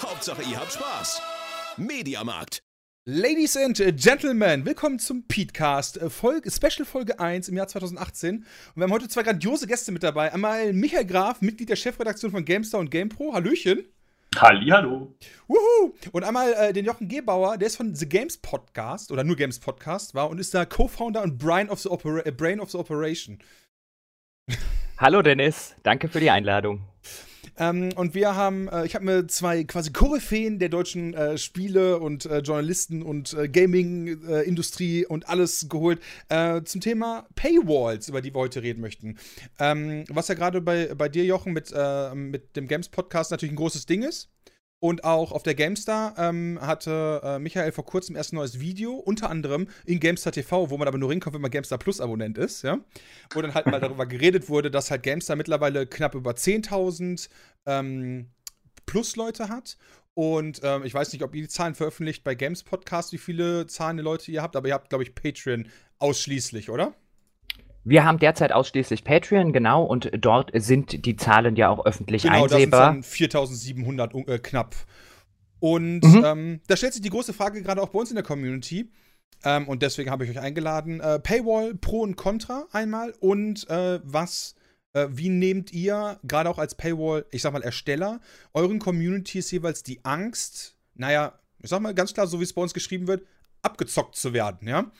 Hauptsache, ihr habt Spaß. Mediamarkt. Ladies and Gentlemen, willkommen zum Petecast, äh, Folge, Special Folge 1 im Jahr 2018. Und wir haben heute zwei grandiose Gäste mit dabei. Einmal Michael Graf, Mitglied der Chefredaktion von GameStar und GamePro. Hallöchen. Hallihallo. Wuhu! Und einmal äh, den Jochen Gebauer, der ist von The Games Podcast oder nur Games Podcast war und ist da Co-Founder und Brain of the, Opera äh, Brain of the Operation. Hallo Dennis, danke für die Einladung. Ähm, und wir haben, äh, ich habe mir zwei quasi Koryphäen der deutschen äh, Spiele und äh, Journalisten und äh, Gaming-Industrie und alles geholt äh, zum Thema Paywalls, über die wir heute reden möchten. Ähm, was ja gerade bei, bei dir, Jochen, mit, äh, mit dem Games-Podcast natürlich ein großes Ding ist. Und auch auf der GameStar ähm, hatte äh, Michael vor kurzem erst ein neues Video, unter anderem in GameStar TV, wo man aber nur hinkommt, wenn man GameStar Plus Abonnent ist, ja. Wo dann halt mal darüber geredet wurde, dass halt GameStar mittlerweile knapp über 10.000 ähm, Plus-Leute hat. Und ähm, ich weiß nicht, ob ihr die Zahlen veröffentlicht bei Games Podcast, wie viele zahlende Leute ihr habt, aber ihr habt, glaube ich, Patreon ausschließlich, oder? Wir haben derzeit ausschließlich Patreon, genau, und dort sind die Zahlen ja auch öffentlich Genau, das sind einsehbar. dann 4700 äh, knapp. Und Mhm. ähm, da stellt sich die große Frage gerade auch bei uns in der Community. Ähm, und deswegen habe ich euch eingeladen. Äh, Paywall Pro und Contra einmal. Und äh, was, äh, wie nehmt ihr, gerade auch als Paywall, ich sag mal, Ersteller, euren Communities jeweils die Angst, naja, ich sag mal ganz klar, so wie es bei uns geschrieben wird, abgezockt zu werden, ja?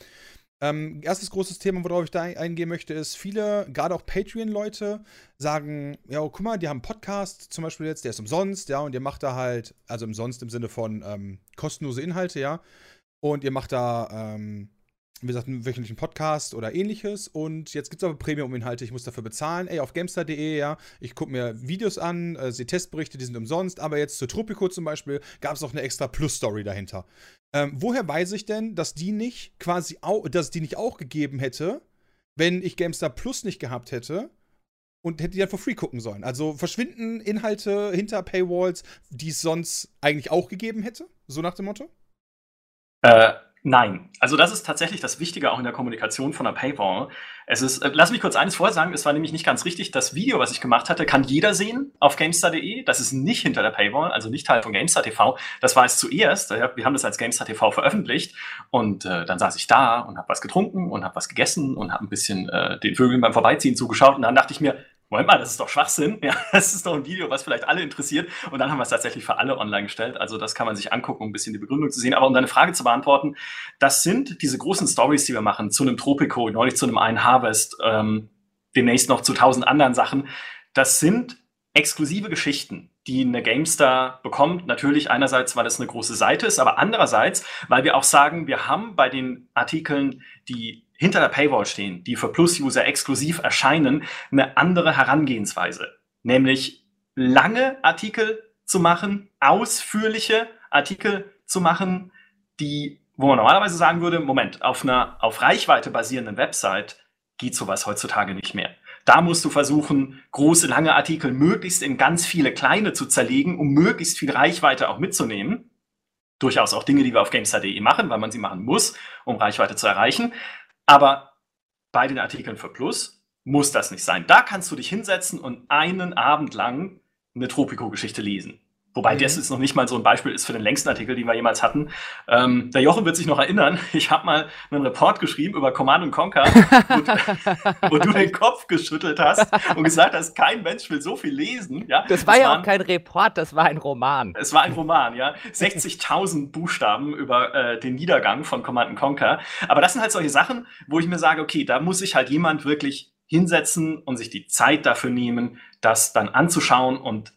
Ähm, erstes großes Thema, worauf ich da ein- eingehen möchte, ist, viele, gerade auch Patreon-Leute, sagen, ja, oh, guck mal, die haben einen Podcast, zum Beispiel jetzt, der ist umsonst, ja, und ihr macht da halt, also umsonst im Sinne von ähm, kostenlose Inhalte, ja, und ihr macht da, ähm, wie gesagt, einen wöchentlichen Podcast oder ähnliches und jetzt gibt es aber Premium-Inhalte, ich muss dafür bezahlen, ey, auf gamestar.de, ja, ich gucke mir Videos an, äh, sehe Testberichte, die sind umsonst, aber jetzt zu Tropico zum Beispiel gab es auch eine extra Plus-Story dahinter. Ähm, woher weiß ich denn, dass die nicht quasi auch, dass die nicht auch gegeben hätte, wenn ich GameStar Plus nicht gehabt hätte und hätte die dann for free gucken sollen? Also verschwinden Inhalte hinter Paywalls, die es sonst eigentlich auch gegeben hätte? So nach dem Motto? Äh, nein. Also das ist tatsächlich das Wichtige auch in der Kommunikation von der Paywall. Es ist, äh, lass mich kurz eines vorher sagen, es war nämlich nicht ganz richtig. Das Video, was ich gemacht hatte, kann jeder sehen auf GameStar.de. Das ist nicht hinter der Paywall, also nicht Teil von GameStar TV. Das war es zuerst. Wir haben das als GameStar TV veröffentlicht und äh, dann saß ich da und habe was getrunken und habe was gegessen und habe ein bisschen äh, den Vögeln beim Vorbeiziehen zugeschaut und dann dachte ich mir, Moment mal, das ist doch Schwachsinn. Ja, das ist doch ein Video, was vielleicht alle interessiert. Und dann haben wir es tatsächlich für alle online gestellt. Also das kann man sich angucken, um ein bisschen die Begründung zu sehen. Aber um deine Frage zu beantworten, das sind diese großen Stories, die wir machen, zu einem Tropico, neulich zu einem einen Harvest, ähm, demnächst noch zu tausend anderen Sachen. Das sind exklusive Geschichten, die eine GameStar bekommt. Natürlich einerseits, weil es eine große Seite ist, aber andererseits, weil wir auch sagen, wir haben bei den Artikeln, die hinter der Paywall stehen, die für Plus-User exklusiv erscheinen, eine andere Herangehensweise. Nämlich lange Artikel zu machen, ausführliche Artikel zu machen, die, wo man normalerweise sagen würde, Moment, auf einer auf Reichweite basierenden Website geht sowas heutzutage nicht mehr. Da musst du versuchen, große, lange Artikel möglichst in ganz viele kleine zu zerlegen, um möglichst viel Reichweite auch mitzunehmen. Durchaus auch Dinge, die wir auf GameStar.de machen, weil man sie machen muss, um Reichweite zu erreichen. Aber bei den Artikeln für Plus muss das nicht sein. Da kannst du dich hinsetzen und einen Abend lang eine Tropico-Geschichte lesen. Wobei Mhm. das jetzt noch nicht mal so ein Beispiel ist für den längsten Artikel, den wir jemals hatten. Ähm, der Jochen wird sich noch erinnern, ich habe mal einen Report geschrieben über Command Conquer, wo, du- wo du den Kopf geschüttelt hast und gesagt hast, kein Mensch will so viel lesen. Ja? Das war ja waren- auch kein Report, das war ein Roman. es war ein Roman, ja. 60.000 Buchstaben über äh, den Niedergang von Command Conquer. Aber das sind halt solche Sachen, wo ich mir sage, okay, da muss sich halt jemand wirklich hinsetzen und sich die Zeit dafür nehmen, das dann anzuschauen. Und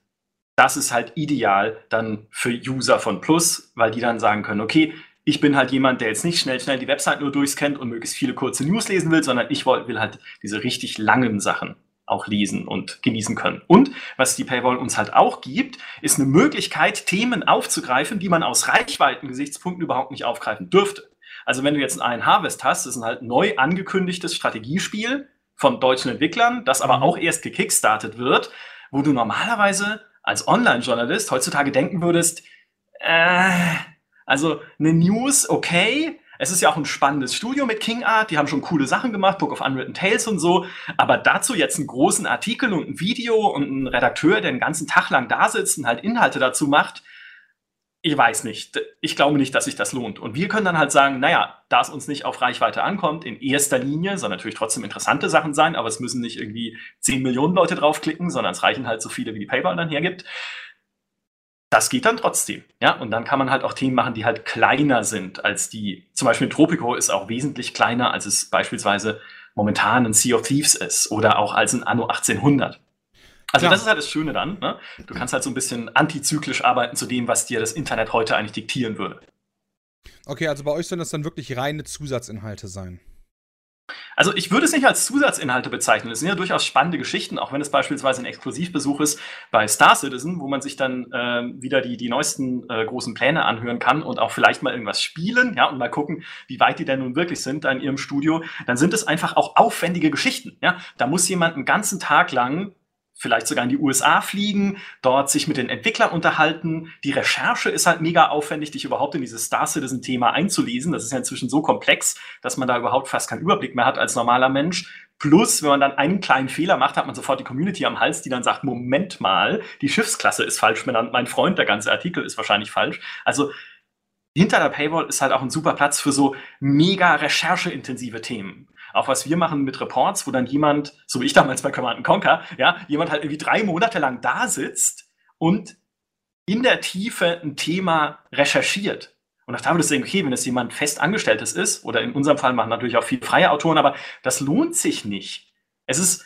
das ist halt ideal dann für User von Plus, weil die dann sagen können, okay, ich bin halt jemand, der jetzt nicht schnell, schnell die Website nur durchscannt und möglichst viele kurze News lesen will, sondern ich will halt diese richtig langen Sachen auch lesen und genießen können. Und was die Paywall uns halt auch gibt, ist eine Möglichkeit, Themen aufzugreifen, die man aus Reichweiten-Gesichtspunkten überhaupt nicht aufgreifen dürfte. Also wenn du jetzt einen Harvest hast, das ist ein halt neu angekündigtes Strategiespiel von deutschen Entwicklern, das aber mhm. auch erst gekickstartet wird, wo du normalerweise als Online-Journalist heutzutage denken würdest, äh, also eine News, okay, es ist ja auch ein spannendes Studio mit King Art, die haben schon coole Sachen gemacht, Book of Unwritten Tales und so, aber dazu jetzt einen großen Artikel und ein Video und einen Redakteur, der den ganzen Tag lang da sitzt und halt Inhalte dazu macht, ich weiß nicht. Ich glaube nicht, dass sich das lohnt. Und wir können dann halt sagen, naja, da es uns nicht auf Reichweite ankommt, in erster Linie, soll natürlich trotzdem interessante Sachen sein, aber es müssen nicht irgendwie 10 Millionen Leute draufklicken, sondern es reichen halt so viele, wie die PayPal dann hergibt. Das geht dann trotzdem, ja. Und dann kann man halt auch Themen machen, die halt kleiner sind als die. Zum Beispiel Tropico ist auch wesentlich kleiner, als es beispielsweise momentan ein Sea of Thieves ist oder auch als ein Anno 1800. Also Klar. das ist halt das Schöne dann. Ne? Du kannst halt so ein bisschen antizyklisch arbeiten zu dem, was dir das Internet heute eigentlich diktieren würde. Okay, also bei euch sollen das dann wirklich reine Zusatzinhalte sein. Also ich würde es nicht als Zusatzinhalte bezeichnen. Es sind ja durchaus spannende Geschichten, auch wenn es beispielsweise ein Exklusivbesuch ist bei Star Citizen, wo man sich dann äh, wieder die, die neuesten äh, großen Pläne anhören kann und auch vielleicht mal irgendwas spielen, ja, und mal gucken, wie weit die denn nun wirklich sind da in ihrem Studio. Dann sind es einfach auch aufwendige Geschichten, ja. Da muss jemand einen ganzen Tag lang vielleicht sogar in die USA fliegen, dort sich mit den Entwicklern unterhalten. Die Recherche ist halt mega aufwendig, dich überhaupt in dieses Star Citizen-Thema einzulesen. Das ist ja inzwischen so komplex, dass man da überhaupt fast keinen Überblick mehr hat als normaler Mensch. Plus, wenn man dann einen kleinen Fehler macht, hat man sofort die Community am Hals, die dann sagt, Moment mal, die Schiffsklasse ist falsch mein Freund, der ganze Artikel ist wahrscheinlich falsch. Also hinter der Paywall ist halt auch ein super Platz für so mega rechercheintensive Themen. Auch was wir machen mit Reports, wo dann jemand, so wie ich damals bei Command Conquer, ja, jemand halt irgendwie drei Monate lang da sitzt und in der Tiefe ein Thema recherchiert. Und auch da würdest du denken, okay, wenn es jemand Festangestelltes ist, oder in unserem Fall machen natürlich auch viele freie Autoren, aber das lohnt sich nicht. Es ist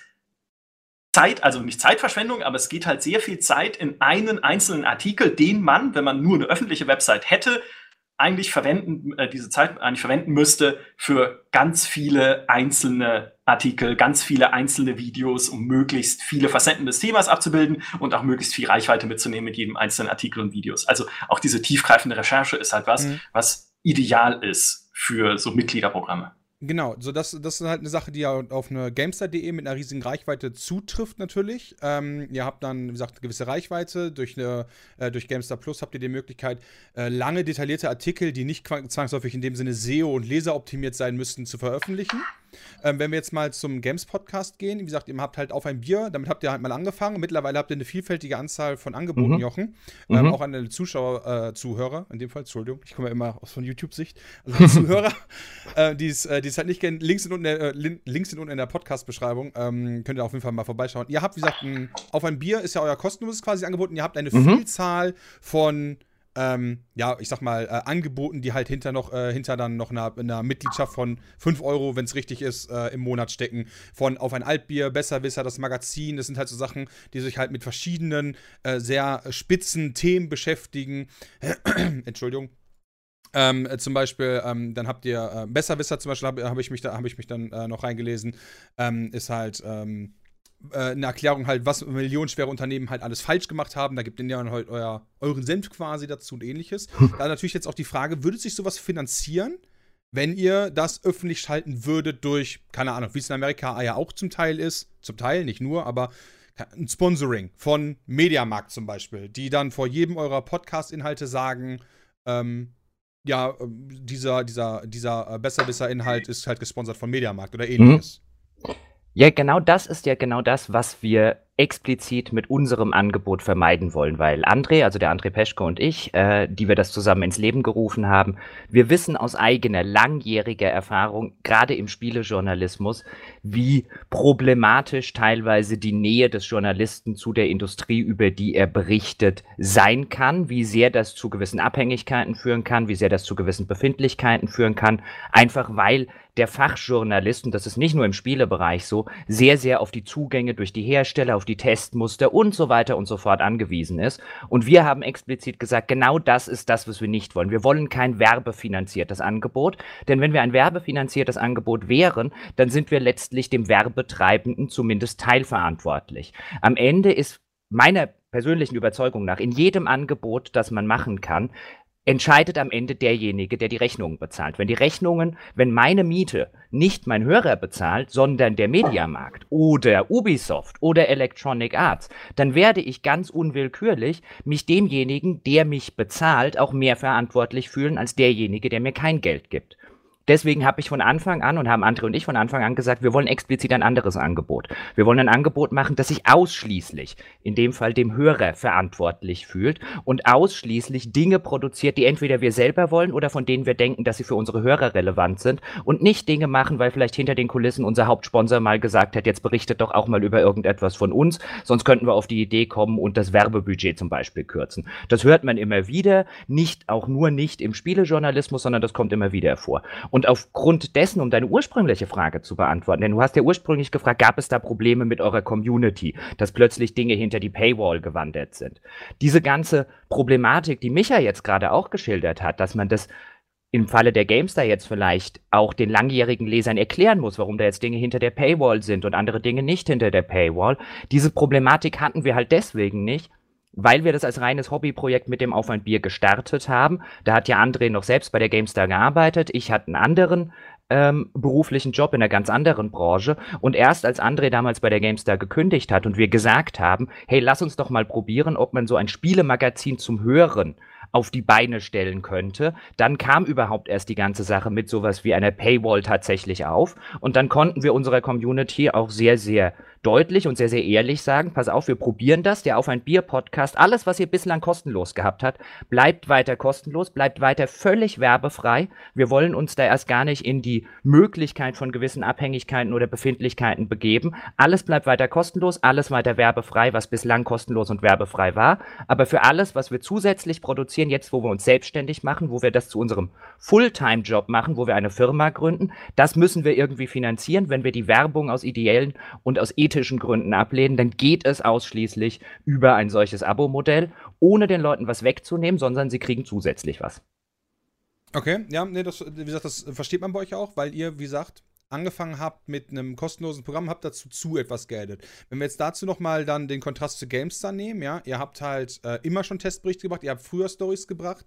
Zeit, also nicht Zeitverschwendung, aber es geht halt sehr viel Zeit in einen einzelnen Artikel, den man, wenn man nur eine öffentliche Website hätte, eigentlich verwenden, äh, diese Zeit eigentlich verwenden müsste für ganz viele einzelne Artikel, ganz viele einzelne Videos, um möglichst viele Facetten des Themas abzubilden und auch möglichst viel Reichweite mitzunehmen mit jedem einzelnen Artikel und Videos. Also auch diese tiefgreifende Recherche ist halt was, mhm. was ideal ist für so Mitgliederprogramme. Genau, so das, das ist halt eine Sache, die ja auf eine Gamestar.de mit einer riesigen Reichweite zutrifft natürlich. Ähm, ihr habt dann, wie gesagt, eine gewisse Reichweite. Durch, eine, äh, durch Gamestar Plus habt ihr die Möglichkeit, äh, lange detaillierte Artikel, die nicht zwangsläufig in dem Sinne SEO und leseroptimiert sein müssten, zu veröffentlichen. Ähm, wenn wir jetzt mal zum Games-Podcast gehen, wie gesagt, ihr habt halt auf ein Bier, damit habt ihr halt mal angefangen. Mittlerweile habt ihr eine vielfältige Anzahl von Angeboten, mhm. Jochen. Ähm, mhm. Auch an alle Zuschauer, äh, Zuhörer, in dem Fall, Entschuldigung, ich komme ja immer aus von YouTube-Sicht. Also Zuhörer, äh, die es äh, halt nicht kennen, Links sind unten, äh, Links sind unten in der Podcast-Beschreibung. Ähm, könnt ihr auf jeden Fall mal vorbeischauen. Ihr habt, wie gesagt, ein, auf ein Bier ist ja euer kostenloses quasi angeboten. Ihr habt eine mhm. Vielzahl von ähm, ja, ich sag mal, äh, Angeboten, die halt hinter noch, äh, hinter dann noch einer, einer Mitgliedschaft von 5 Euro, wenn es richtig ist, äh, im Monat stecken. Von auf ein Altbier, Besserwisser, das Magazin, das sind halt so Sachen, die sich halt mit verschiedenen, äh, sehr spitzen Themen beschäftigen. Entschuldigung. Ähm, äh, zum Beispiel, ähm, dann habt ihr äh, Besserwisser, zum Beispiel habe hab ich mich da, habe ich mich dann noch reingelesen, ähm, ist halt, ähm, äh, eine Erklärung halt, was millionenschwere Unternehmen halt alles falsch gemacht haben. Da gibt ihr ja halt euer, euren Senf quasi dazu und ähnliches. da natürlich jetzt auch die Frage, würde sich sowas finanzieren, wenn ihr das öffentlich schalten würdet durch, keine Ahnung, wie es in Amerika ja auch zum Teil ist, zum Teil, nicht nur, aber ein Sponsoring von Mediamarkt zum Beispiel, die dann vor jedem eurer Podcast-Inhalte sagen, ähm, ja, ähm, dieser, dieser, dieser äh, Besserwisser-Inhalt ist halt gesponsert von Mediamarkt oder ähnliches. Mhm. Ja, genau das ist ja genau das, was wir explizit mit unserem Angebot vermeiden wollen, weil André, also der André Peschke und ich, äh, die wir das zusammen ins Leben gerufen haben, wir wissen aus eigener langjähriger Erfahrung, gerade im Spielejournalismus, wie problematisch teilweise die Nähe des Journalisten zu der Industrie, über die er berichtet, sein kann, wie sehr das zu gewissen Abhängigkeiten führen kann, wie sehr das zu gewissen Befindlichkeiten führen kann, einfach weil der Fachjournalist, und das ist nicht nur im Spielebereich so, sehr, sehr auf die Zugänge durch die Hersteller, auf die Testmuster und so weiter und so fort angewiesen ist. Und wir haben explizit gesagt, genau das ist das, was wir nicht wollen. Wir wollen kein werbefinanziertes Angebot, denn wenn wir ein werbefinanziertes Angebot wären, dann sind wir letztlich dem Werbetreibenden zumindest teilverantwortlich. Am Ende ist meiner persönlichen Überzeugung nach in jedem Angebot, das man machen kann, entscheidet am Ende derjenige, der die Rechnungen bezahlt. Wenn die Rechnungen, wenn meine Miete nicht mein Hörer bezahlt, sondern der Mediamarkt oder Ubisoft oder Electronic Arts, dann werde ich ganz unwillkürlich mich demjenigen, der mich bezahlt, auch mehr verantwortlich fühlen als derjenige, der mir kein Geld gibt. Deswegen habe ich von Anfang an und haben Andre und ich von Anfang an gesagt, wir wollen explizit ein anderes Angebot. Wir wollen ein Angebot machen, das sich ausschließlich, in dem Fall dem Hörer, verantwortlich fühlt und ausschließlich Dinge produziert, die entweder wir selber wollen oder von denen wir denken, dass sie für unsere Hörer relevant sind und nicht Dinge machen, weil vielleicht hinter den Kulissen unser Hauptsponsor mal gesagt hat, jetzt berichtet doch auch mal über irgendetwas von uns, sonst könnten wir auf die Idee kommen und das Werbebudget zum Beispiel kürzen. Das hört man immer wieder, nicht auch nur nicht im Spielejournalismus, sondern das kommt immer wieder vor. Und aufgrund dessen, um deine ursprüngliche Frage zu beantworten, denn du hast ja ursprünglich gefragt, gab es da Probleme mit eurer Community, dass plötzlich Dinge hinter die Paywall gewandert sind. Diese ganze Problematik, die Micha jetzt gerade auch geschildert hat, dass man das im Falle der Gamestar jetzt vielleicht auch den langjährigen Lesern erklären muss, warum da jetzt Dinge hinter der Paywall sind und andere Dinge nicht hinter der Paywall. Diese Problematik hatten wir halt deswegen nicht, weil wir das als reines Hobbyprojekt mit dem Auf ein Bier gestartet haben. Da hat ja André noch selbst bei der GameStar gearbeitet. Ich hatte einen anderen ähm, beruflichen Job in einer ganz anderen Branche. Und erst als André damals bei der GameStar gekündigt hat und wir gesagt haben, hey, lass uns doch mal probieren, ob man so ein Spielemagazin zum Hören auf die Beine stellen könnte. Dann kam überhaupt erst die ganze Sache mit sowas wie einer Paywall tatsächlich auf. Und dann konnten wir unserer Community auch sehr, sehr deutlich und sehr, sehr ehrlich sagen, pass auf, wir probieren das, der Auf ein Bier Podcast, alles, was ihr bislang kostenlos gehabt habt, bleibt weiter kostenlos, bleibt weiter völlig werbefrei. Wir wollen uns da erst gar nicht in die Möglichkeit von gewissen Abhängigkeiten oder Befindlichkeiten begeben. Alles bleibt weiter kostenlos, alles weiter werbefrei, was bislang kostenlos und werbefrei war. Aber für alles, was wir zusätzlich produzieren, jetzt wo wir uns selbstständig machen, wo wir das zu unserem Fulltime-Job machen, wo wir eine Firma gründen, das müssen wir irgendwie finanzieren, wenn wir die Werbung aus ideellen und aus ethischen ethischen Gründen ablehnen, dann geht es ausschließlich über ein solches Abo-Modell, ohne den Leuten was wegzunehmen, sondern sie kriegen zusätzlich was. Okay, ja, nee, das, wie gesagt, das versteht man bei euch auch, weil ihr, wie gesagt, angefangen habt mit einem kostenlosen Programm, habt dazu zu etwas geaddet. Wenn wir jetzt dazu nochmal dann den Kontrast zu GameStar nehmen, ja, ihr habt halt äh, immer schon Testberichte gebracht, ihr habt früher Stories gebracht,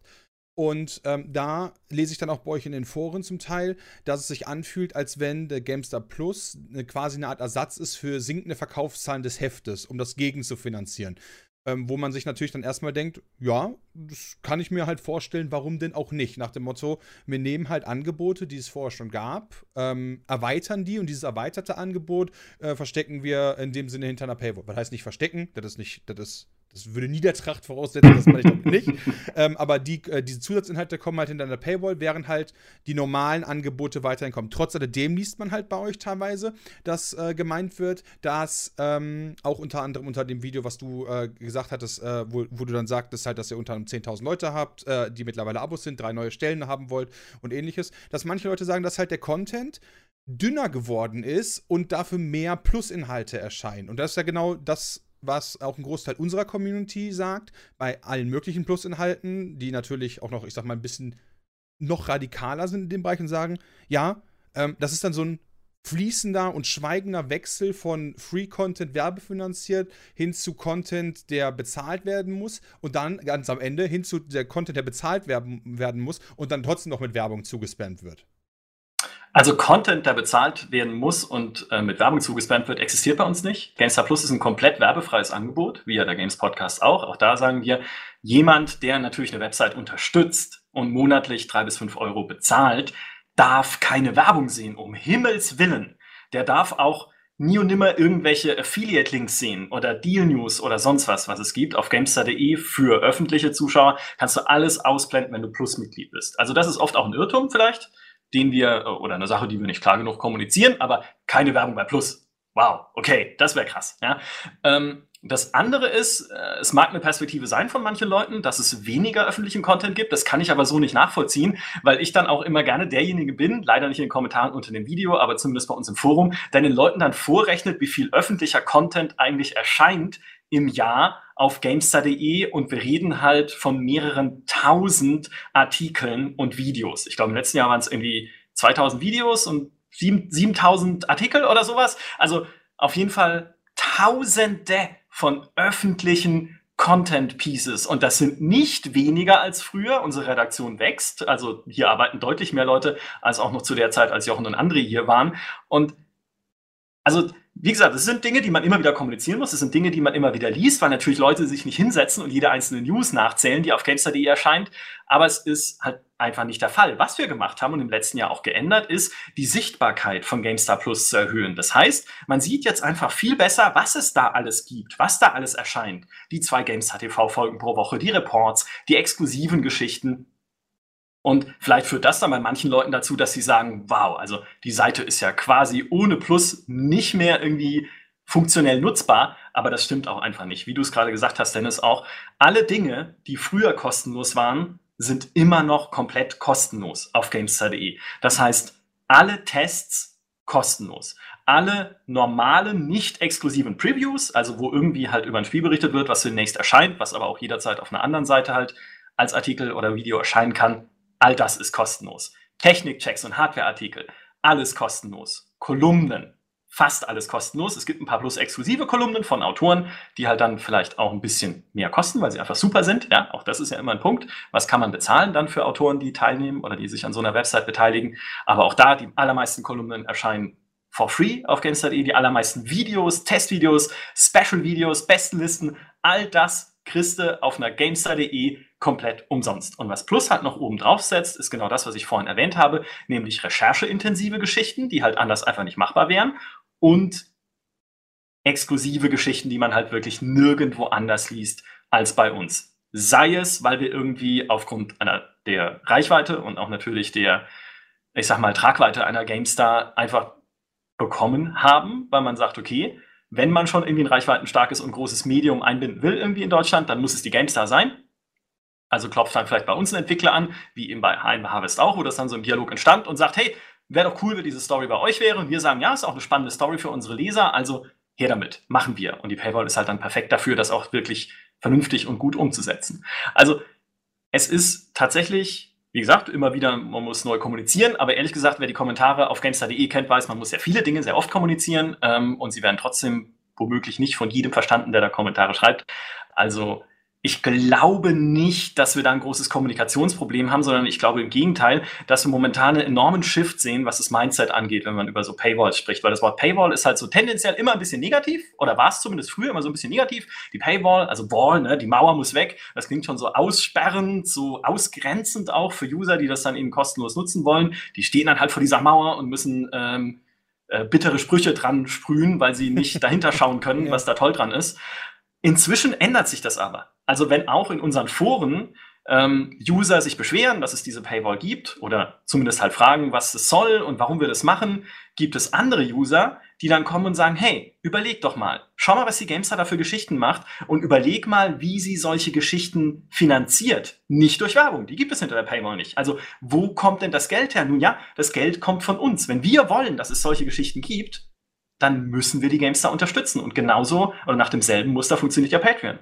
und ähm, da lese ich dann auch bei euch in den Foren zum Teil, dass es sich anfühlt, als wenn der GameStar Plus eine, quasi eine Art Ersatz ist für sinkende Verkaufszahlen des Heftes, um das gegen zu finanzieren. Ähm, wo man sich natürlich dann erstmal denkt, ja, das kann ich mir halt vorstellen, warum denn auch nicht? Nach dem Motto, wir nehmen halt Angebote, die es vorher schon gab, ähm, erweitern die und dieses erweiterte Angebot äh, verstecken wir in dem Sinne hinter einer Paywall. Das heißt nicht verstecken, das ist nicht, das ist das würde Niedertracht voraussetzen, das meine ich doch nicht. ähm, aber die, äh, diese Zusatzinhalte kommen halt hinter einer Paywall, während halt die normalen Angebote weiterhin kommen. Trotz alledem liest man halt bei euch teilweise, dass äh, gemeint wird, dass ähm, auch unter anderem unter dem Video, was du äh, gesagt hattest, äh, wo, wo, du dann sagtest halt, dass ihr unter anderem 10.000 Leute habt, äh, die mittlerweile Abos sind, drei neue Stellen haben wollt und ähnliches, dass manche Leute sagen, dass halt der Content dünner geworden ist und dafür mehr Plusinhalte erscheinen. Und das ist ja genau das, was auch ein Großteil unserer Community sagt, bei allen möglichen Plus-Inhalten, die natürlich auch noch, ich sag mal, ein bisschen noch radikaler sind in dem Bereich und sagen, ja, ähm, das ist dann so ein fließender und schweigender Wechsel von Free-Content werbefinanziert hin zu Content, der bezahlt werden muss und dann ganz am Ende hin zu der Content, der bezahlt werden, werden muss und dann trotzdem noch mit Werbung zugespammt wird. Also Content, der bezahlt werden muss und äh, mit Werbung zugespammt wird, existiert bei uns nicht. GameStar Plus ist ein komplett werbefreies Angebot, wie ja der Games Podcast auch. Auch da sagen wir, jemand, der natürlich eine Website unterstützt und monatlich drei bis fünf Euro bezahlt, darf keine Werbung sehen, um Himmels Willen. Der darf auch nie und nimmer irgendwelche Affiliate-Links sehen oder Deal-News oder sonst was, was es gibt. Auf gamestar.de für öffentliche Zuschauer kannst du alles ausblenden, wenn du Plus-Mitglied bist. Also das ist oft auch ein Irrtum vielleicht den wir, äh, oder eine Sache, die wir nicht klar genug kommunizieren, aber keine Werbung bei Plus. Wow, okay, das wäre krass. Ja? Ähm, das andere ist, äh, es mag eine Perspektive sein von manchen Leuten, dass es weniger öffentlichen Content gibt. Das kann ich aber so nicht nachvollziehen, weil ich dann auch immer gerne derjenige bin, leider nicht in den Kommentaren unter dem Video, aber zumindest bei uns im Forum, der den Leuten dann vorrechnet, wie viel öffentlicher Content eigentlich erscheint im Jahr auf GameStar.de und wir reden halt von mehreren tausend Artikeln und Videos. Ich glaube, im letzten Jahr waren es irgendwie 2000 Videos und 7000 Artikel oder sowas. Also auf jeden Fall Tausende von öffentlichen Content Pieces. Und das sind nicht weniger als früher. Unsere Redaktion wächst. Also hier arbeiten deutlich mehr Leute als auch noch zu der Zeit, als Jochen und André hier waren. Und also wie gesagt, das sind Dinge, die man immer wieder kommunizieren muss. Das sind Dinge, die man immer wieder liest, weil natürlich Leute sich nicht hinsetzen und jede einzelne News nachzählen, die auf Gamestar.de erscheint. Aber es ist halt einfach nicht der Fall. Was wir gemacht haben und im letzten Jahr auch geändert, ist, die Sichtbarkeit von GameStar Plus zu erhöhen. Das heißt, man sieht jetzt einfach viel besser, was es da alles gibt, was da alles erscheint. Die zwei GameStar TV-Folgen pro Woche, die Reports, die exklusiven Geschichten, und vielleicht führt das dann bei manchen Leuten dazu, dass sie sagen, wow, also die Seite ist ja quasi ohne Plus nicht mehr irgendwie funktionell nutzbar, aber das stimmt auch einfach nicht. Wie du es gerade gesagt hast, Dennis, auch alle Dinge, die früher kostenlos waren, sind immer noch komplett kostenlos auf GameStar.de. Das heißt, alle Tests kostenlos. Alle normalen, nicht exklusiven Previews, also wo irgendwie halt über ein Spiel berichtet wird, was demnächst erscheint, was aber auch jederzeit auf einer anderen Seite halt als Artikel oder Video erscheinen kann, All das ist kostenlos. Technikchecks und Hardwareartikel, alles kostenlos. Kolumnen, fast alles kostenlos. Es gibt ein paar plus exklusive Kolumnen von Autoren, die halt dann vielleicht auch ein bisschen mehr kosten, weil sie einfach super sind. Ja, auch das ist ja immer ein Punkt. Was kann man bezahlen dann für Autoren, die teilnehmen oder die sich an so einer Website beteiligen? Aber auch da, die allermeisten Kolumnen erscheinen for free auf Gamestar.de. Die allermeisten Videos, Testvideos, Special-Videos, Bestenlisten, all das kriegst du auf einer Gamestar.de komplett umsonst. Und was Plus halt noch oben drauf setzt, ist genau das, was ich vorhin erwähnt habe, nämlich rechercheintensive Geschichten, die halt anders einfach nicht machbar wären und exklusive Geschichten, die man halt wirklich nirgendwo anders liest als bei uns. Sei es, weil wir irgendwie aufgrund einer der Reichweite und auch natürlich der, ich sag mal, Tragweite einer GameStar einfach bekommen haben, weil man sagt, okay, wenn man schon irgendwie ein reichweitenstarkes und großes Medium einbinden will irgendwie in Deutschland, dann muss es die GameStar sein. Also klopft dann vielleicht bei uns ein Entwickler an, wie eben bei Heim Harvest auch, wo das dann so im Dialog entstand und sagt, hey, wäre doch cool, wenn diese Story bei euch wäre. Und wir sagen, ja, ist auch eine spannende Story für unsere Leser, also her damit, machen wir. Und die Paywall ist halt dann perfekt dafür, das auch wirklich vernünftig und gut umzusetzen. Also es ist tatsächlich, wie gesagt, immer wieder, man muss neu kommunizieren, aber ehrlich gesagt, wer die Kommentare auf Gamestar.de kennt, weiß, man muss sehr viele Dinge sehr oft kommunizieren ähm, und sie werden trotzdem womöglich nicht von jedem verstanden, der da Kommentare schreibt. Also ich glaube nicht, dass wir da ein großes Kommunikationsproblem haben, sondern ich glaube im Gegenteil, dass wir momentan einen enormen Shift sehen, was das Mindset angeht, wenn man über so Paywalls spricht. Weil das Wort Paywall ist halt so tendenziell immer ein bisschen negativ, oder war es zumindest früher immer so ein bisschen negativ. Die Paywall, also Wall, ne, die Mauer muss weg. Das klingt schon so aussperrend, so ausgrenzend auch für User, die das dann eben kostenlos nutzen wollen. Die stehen dann halt vor dieser Mauer und müssen ähm, äh, bittere Sprüche dran sprühen, weil sie nicht dahinter schauen können, ja. was da toll dran ist. Inzwischen ändert sich das aber. Also wenn auch in unseren Foren ähm, User sich beschweren, dass es diese Paywall gibt oder zumindest halt fragen, was es soll und warum wir das machen, gibt es andere User, die dann kommen und sagen, hey, überleg doch mal, schau mal, was die GameStar da für Geschichten macht und überleg mal, wie sie solche Geschichten finanziert. Nicht durch Werbung, die gibt es hinter der Paywall nicht. Also wo kommt denn das Geld her? Nun ja, das Geld kommt von uns. Wenn wir wollen, dass es solche Geschichten gibt, dann müssen wir die GameStar unterstützen. Und genauso oder nach demselben Muster funktioniert ja Patreon.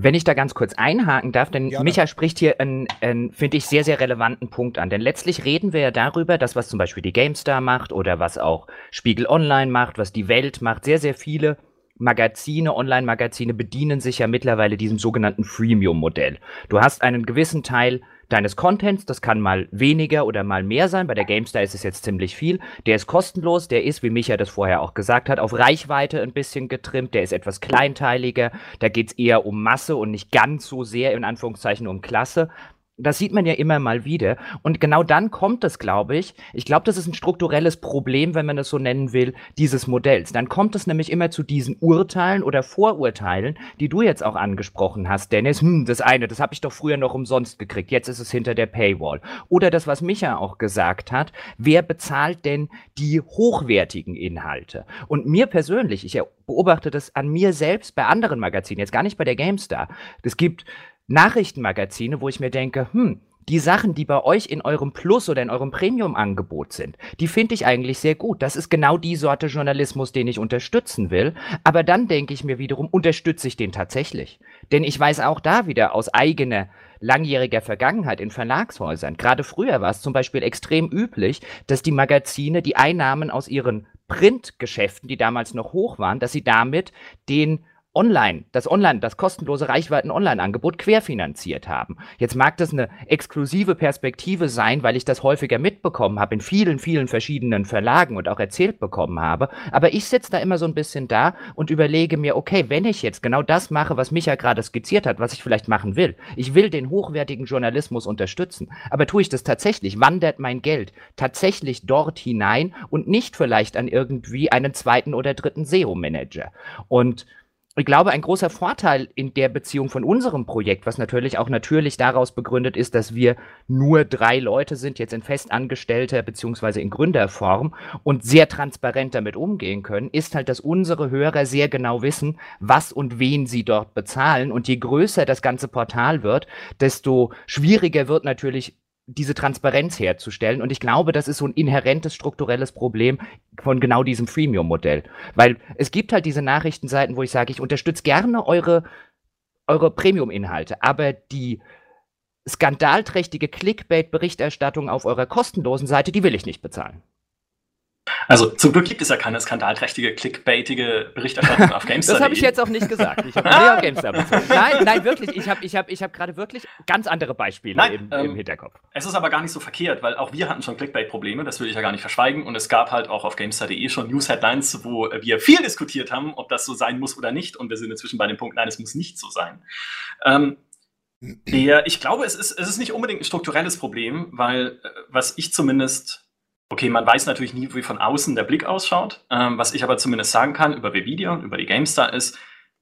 Wenn ich da ganz kurz einhaken darf, denn Gerne. Micha spricht hier einen, einen finde ich, sehr, sehr relevanten Punkt an. Denn letztlich reden wir ja darüber, dass was zum Beispiel die GameStar macht oder was auch Spiegel Online macht, was die Welt macht, sehr, sehr viele Magazine, Online-Magazine bedienen sich ja mittlerweile diesem sogenannten Freemium-Modell. Du hast einen gewissen Teil deines Contents. Das kann mal weniger oder mal mehr sein. Bei der GameStar ist es jetzt ziemlich viel. Der ist kostenlos. Der ist, wie Micha das vorher auch gesagt hat, auf Reichweite ein bisschen getrimmt. Der ist etwas kleinteiliger. Da geht es eher um Masse und nicht ganz so sehr in Anführungszeichen um Klasse. Das sieht man ja immer mal wieder. Und genau dann kommt es, glaube ich. Ich glaube, das ist ein strukturelles Problem, wenn man es so nennen will, dieses Modells. Dann kommt es nämlich immer zu diesen Urteilen oder Vorurteilen, die du jetzt auch angesprochen hast, Dennis. Hm, das eine, das habe ich doch früher noch umsonst gekriegt. Jetzt ist es hinter der Paywall. Oder das, was Micha auch gesagt hat. Wer bezahlt denn die hochwertigen Inhalte? Und mir persönlich, ich beobachte das an mir selbst bei anderen Magazinen, jetzt gar nicht bei der GameStar. Es gibt Nachrichtenmagazine, wo ich mir denke, hm, die Sachen, die bei euch in eurem Plus oder in eurem Premium-Angebot sind, die finde ich eigentlich sehr gut. Das ist genau die Sorte Journalismus, den ich unterstützen will. Aber dann denke ich mir wiederum, unterstütze ich den tatsächlich? Denn ich weiß auch da wieder aus eigener langjähriger Vergangenheit in Verlagshäusern. Gerade früher war es zum Beispiel extrem üblich, dass die Magazine die Einnahmen aus ihren Printgeschäften, die damals noch hoch waren, dass sie damit den online, das Online, das kostenlose Reichweiten-Online-Angebot querfinanziert haben. Jetzt mag das eine exklusive Perspektive sein, weil ich das häufiger mitbekommen habe in vielen, vielen verschiedenen Verlagen und auch erzählt bekommen habe. Aber ich sitze da immer so ein bisschen da und überlege mir, okay, wenn ich jetzt genau das mache, was Micha gerade skizziert hat, was ich vielleicht machen will, ich will den hochwertigen Journalismus unterstützen, aber tue ich das tatsächlich? Wandert mein Geld tatsächlich dort hinein und nicht vielleicht an irgendwie einen zweiten oder dritten SEO-Manager? Und ich glaube, ein großer Vorteil in der Beziehung von unserem Projekt, was natürlich auch natürlich daraus begründet ist, dass wir nur drei Leute sind, jetzt in festangestellter beziehungsweise in Gründerform und sehr transparent damit umgehen können, ist halt, dass unsere Hörer sehr genau wissen, was und wen sie dort bezahlen. Und je größer das ganze Portal wird, desto schwieriger wird natürlich diese Transparenz herzustellen. Und ich glaube, das ist so ein inhärentes strukturelles Problem von genau diesem Freemium-Modell. Weil es gibt halt diese Nachrichtenseiten, wo ich sage, ich unterstütze gerne eure, eure Premium-Inhalte, aber die skandalträchtige Clickbait-Berichterstattung auf eurer kostenlosen Seite, die will ich nicht bezahlen. Also zum Glück gibt es ja keine skandalträchtige, clickbaitige Berichterstattung auf GameStar. das habe ich jetzt auch nicht gesagt. Ich habe auf GameStar bezogen. Nein, nein, wirklich. Ich habe ich hab, ich hab gerade wirklich ganz andere Beispiele nein, im, ähm, im, Hinterkopf. Es ist aber gar nicht so verkehrt, weil auch wir hatten schon Clickbait-Probleme, das will ich ja gar nicht verschweigen. Und es gab halt auch auf GameStar.de schon News-Headlines, wo wir viel diskutiert haben, ob das so sein muss oder nicht. Und wir sind inzwischen bei dem Punkt, nein, es muss nicht so sein. Ähm, der, ich glaube, es ist, es ist nicht unbedingt ein strukturelles Problem, weil äh, was ich zumindest Okay, man weiß natürlich nie, wie von außen der Blick ausschaut. Ähm, was ich aber zumindest sagen kann über Wevidia und über die GameStar ist,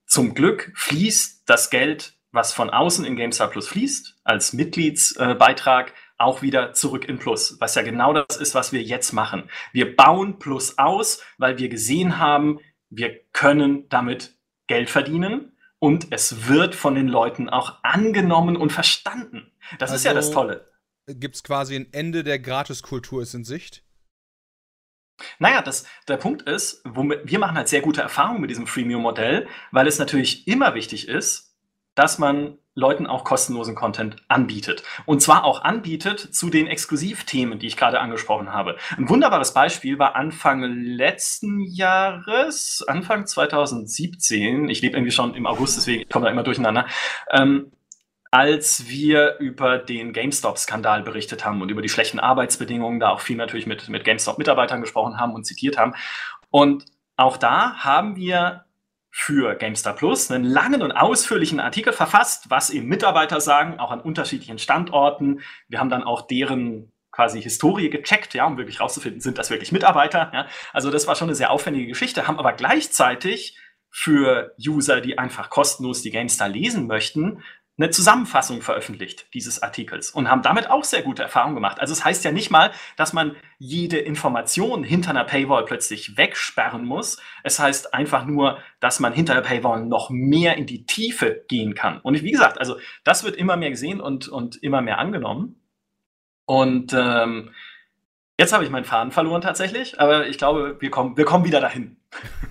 zum Glück fließt das Geld, was von außen in GameStar Plus fließt, als Mitgliedsbeitrag, äh, auch wieder zurück in Plus, was ja genau das ist, was wir jetzt machen. Wir bauen Plus aus, weil wir gesehen haben, wir können damit Geld verdienen und es wird von den Leuten auch angenommen und verstanden. Das also, ist ja das also Tolle gibt es quasi ein Ende der Gratiskultur ist in Sicht? Naja, das, der Punkt ist, wir machen halt sehr gute Erfahrungen mit diesem Freemium-Modell, weil es natürlich immer wichtig ist, dass man Leuten auch kostenlosen Content anbietet. Und zwar auch anbietet zu den Exklusivthemen, die ich gerade angesprochen habe. Ein wunderbares Beispiel war Anfang letzten Jahres, Anfang 2017, ich lebe irgendwie schon im August, deswegen komme da immer durcheinander, ähm, als wir über den GameStop-Skandal berichtet haben und über die schlechten Arbeitsbedingungen, da auch viel natürlich mit, mit GameStop-Mitarbeitern gesprochen haben und zitiert haben. Und auch da haben wir für GameStar Plus einen langen und ausführlichen Artikel verfasst, was eben Mitarbeiter sagen, auch an unterschiedlichen Standorten. Wir haben dann auch deren quasi Historie gecheckt, ja, um wirklich rauszufinden, sind das wirklich Mitarbeiter. Ja. Also das war schon eine sehr aufwendige Geschichte, haben aber gleichzeitig für User, die einfach kostenlos die GameStar lesen möchten, eine Zusammenfassung veröffentlicht dieses Artikels und haben damit auch sehr gute Erfahrungen gemacht. Also es heißt ja nicht mal, dass man jede Information hinter einer Paywall plötzlich wegsperren muss. Es heißt einfach nur, dass man hinter der Paywall noch mehr in die Tiefe gehen kann. Und wie gesagt, also das wird immer mehr gesehen und, und immer mehr angenommen. Und ähm, jetzt habe ich meinen Faden verloren tatsächlich, aber ich glaube, wir kommen, wir kommen wieder dahin.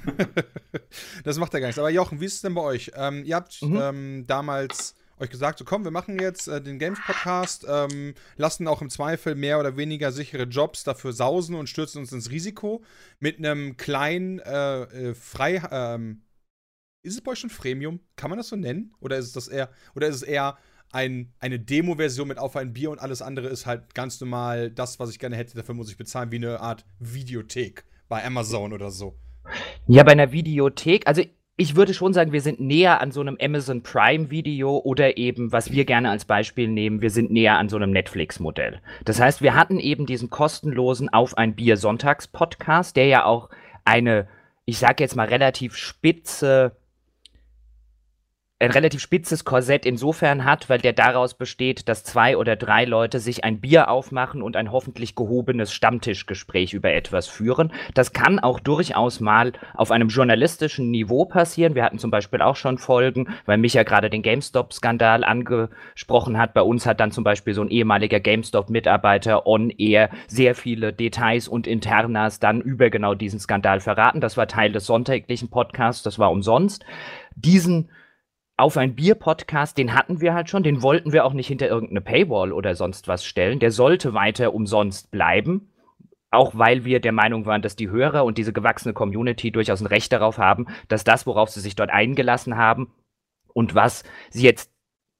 das macht ja gar nichts. Aber Jochen, wie ist es denn bei euch? Ähm, ihr habt mhm. ähm, damals euch gesagt, so komm, wir machen jetzt äh, den Games-Podcast, ähm, lassen auch im Zweifel mehr oder weniger sichere Jobs dafür sausen und stürzen uns ins Risiko mit einem kleinen äh, äh, Frei... Ähm, ist es bei euch schon Freemium? Kann man das so nennen? Oder ist es das eher, oder ist es eher ein, eine Demo-Version mit auf ein Bier und alles andere ist halt ganz normal das, was ich gerne hätte, dafür muss ich bezahlen, wie eine Art Videothek bei Amazon oder so? Ja, bei einer Videothek, also ich würde schon sagen, wir sind näher an so einem Amazon Prime Video oder eben, was wir gerne als Beispiel nehmen, wir sind näher an so einem Netflix Modell. Das heißt, wir hatten eben diesen kostenlosen Auf ein Bier Sonntags Podcast, der ja auch eine, ich sag jetzt mal relativ spitze ein relativ spitzes Korsett insofern hat, weil der daraus besteht, dass zwei oder drei Leute sich ein Bier aufmachen und ein hoffentlich gehobenes Stammtischgespräch über etwas führen. Das kann auch durchaus mal auf einem journalistischen Niveau passieren. Wir hatten zum Beispiel auch schon Folgen, weil Micha gerade den GameStop-Skandal angesprochen hat. Bei uns hat dann zum Beispiel so ein ehemaliger GameStop-Mitarbeiter on air sehr viele Details und Internas dann über genau diesen Skandal verraten. Das war Teil des sonntäglichen Podcasts, das war umsonst. Diesen auf ein Bier-Podcast, den hatten wir halt schon, den wollten wir auch nicht hinter irgendeine Paywall oder sonst was stellen. Der sollte weiter umsonst bleiben. Auch weil wir der Meinung waren, dass die Hörer und diese gewachsene Community durchaus ein Recht darauf haben, dass das, worauf sie sich dort eingelassen haben und was sie jetzt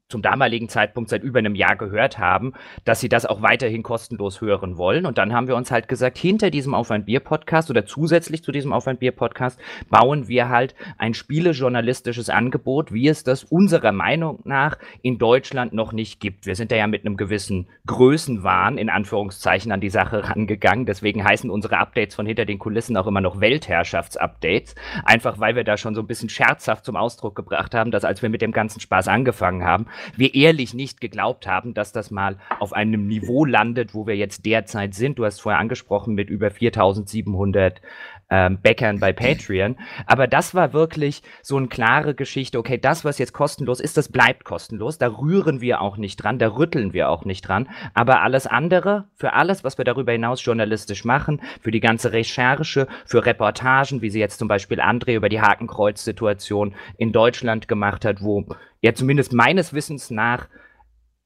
zum damaligen Zeitpunkt seit über einem Jahr gehört haben, dass sie das auch weiterhin kostenlos hören wollen. Und dann haben wir uns halt gesagt, hinter diesem Auf ein Bier Podcast oder zusätzlich zu diesem Auf ein Bier Podcast bauen wir halt ein spielejournalistisches Angebot, wie es das unserer Meinung nach in Deutschland noch nicht gibt. Wir sind da ja mit einem gewissen Größenwahn in Anführungszeichen an die Sache rangegangen. Deswegen heißen unsere Updates von hinter den Kulissen auch immer noch Weltherrschaftsupdates. Einfach weil wir da schon so ein bisschen scherzhaft zum Ausdruck gebracht haben, dass als wir mit dem ganzen Spaß angefangen haben, wir ehrlich nicht geglaubt haben, dass das mal auf einem Niveau landet, wo wir jetzt derzeit sind. Du hast vorher angesprochen mit über 4700 ähm, Bäckern bei Patreon. Aber das war wirklich so eine klare Geschichte. Okay, das, was jetzt kostenlos ist, das bleibt kostenlos. Da rühren wir auch nicht dran, da rütteln wir auch nicht dran. Aber alles andere, für alles, was wir darüber hinaus journalistisch machen, für die ganze Recherche, für Reportagen, wie sie jetzt zum Beispiel André über die Hakenkreuz-Situation in Deutschland gemacht hat, wo er zumindest meines Wissens nach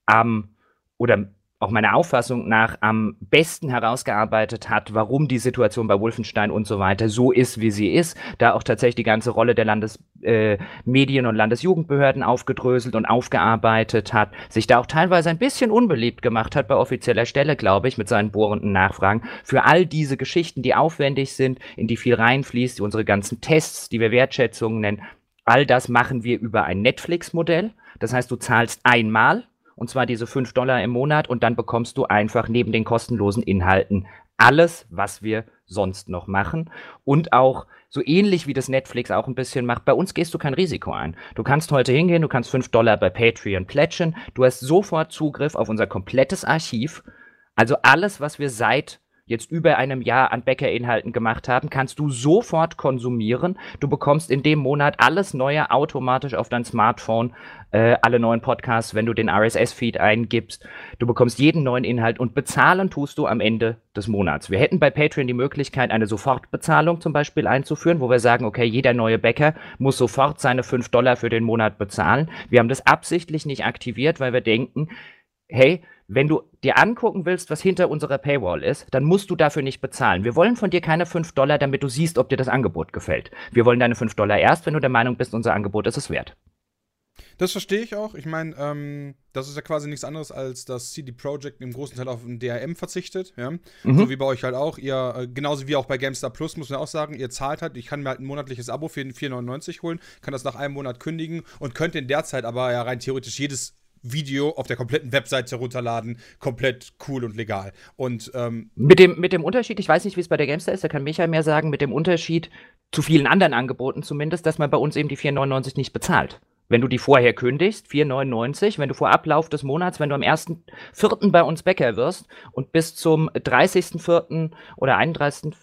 am oder auch meiner Auffassung nach am besten herausgearbeitet hat, warum die Situation bei Wolfenstein und so weiter so ist, wie sie ist, da auch tatsächlich die ganze Rolle der Landesmedien äh, und Landesjugendbehörden aufgedröselt und aufgearbeitet hat, sich da auch teilweise ein bisschen unbeliebt gemacht hat bei offizieller Stelle, glaube ich, mit seinen bohrenden Nachfragen, für all diese Geschichten, die aufwendig sind, in die viel reinfließt, unsere ganzen Tests, die wir Wertschätzungen nennen, all das machen wir über ein Netflix-Modell. Das heißt, du zahlst einmal und zwar diese 5 Dollar im Monat und dann bekommst du einfach neben den kostenlosen Inhalten alles, was wir sonst noch machen. Und auch so ähnlich wie das Netflix auch ein bisschen macht, bei uns gehst du kein Risiko ein. Du kannst heute hingehen, du kannst 5 Dollar bei Patreon plätschen, du hast sofort Zugriff auf unser komplettes Archiv, also alles, was wir seit jetzt über einem Jahr an Bäckerinhalten gemacht haben, kannst du sofort konsumieren. Du bekommst in dem Monat alles Neue automatisch auf dein Smartphone, äh, alle neuen Podcasts, wenn du den RSS-Feed eingibst. Du bekommst jeden neuen Inhalt und bezahlen tust du am Ende des Monats. Wir hätten bei Patreon die Möglichkeit, eine Sofortbezahlung zum Beispiel einzuführen, wo wir sagen, okay, jeder neue Bäcker muss sofort seine 5 Dollar für den Monat bezahlen. Wir haben das absichtlich nicht aktiviert, weil wir denken, hey, wenn du dir angucken willst, was hinter unserer Paywall ist, dann musst du dafür nicht bezahlen. Wir wollen von dir keine 5 Dollar, damit du siehst, ob dir das Angebot gefällt. Wir wollen deine 5 Dollar erst, wenn du der Meinung bist, unser Angebot ist es wert. Das verstehe ich auch. Ich meine, ähm, das ist ja quasi nichts anderes, als dass CD Projekt im großen Teil auf ein DRM verzichtet. Ja? Mhm. So wie bei euch halt auch. Ihr, äh, genauso wie auch bei GameStar Plus, muss man auch sagen, ihr zahlt halt, ich kann mir halt ein monatliches Abo für 4,99 holen, kann das nach einem Monat kündigen und könnte in der Zeit aber ja rein theoretisch jedes Video auf der kompletten Webseite runterladen, komplett cool und legal. Und ähm, mit, dem, mit dem Unterschied, ich weiß nicht, wie es bei der Gamestar ist, da kann Michael mehr sagen, mit dem Unterschied zu vielen anderen Angeboten zumindest, dass man bei uns eben die 4,99 nicht bezahlt. Wenn du die vorher kündigst, 4,99, wenn du vor Ablauf des Monats, wenn du am 1.4. bei uns Bäcker wirst und bis zum 30.4. oder 31.4.,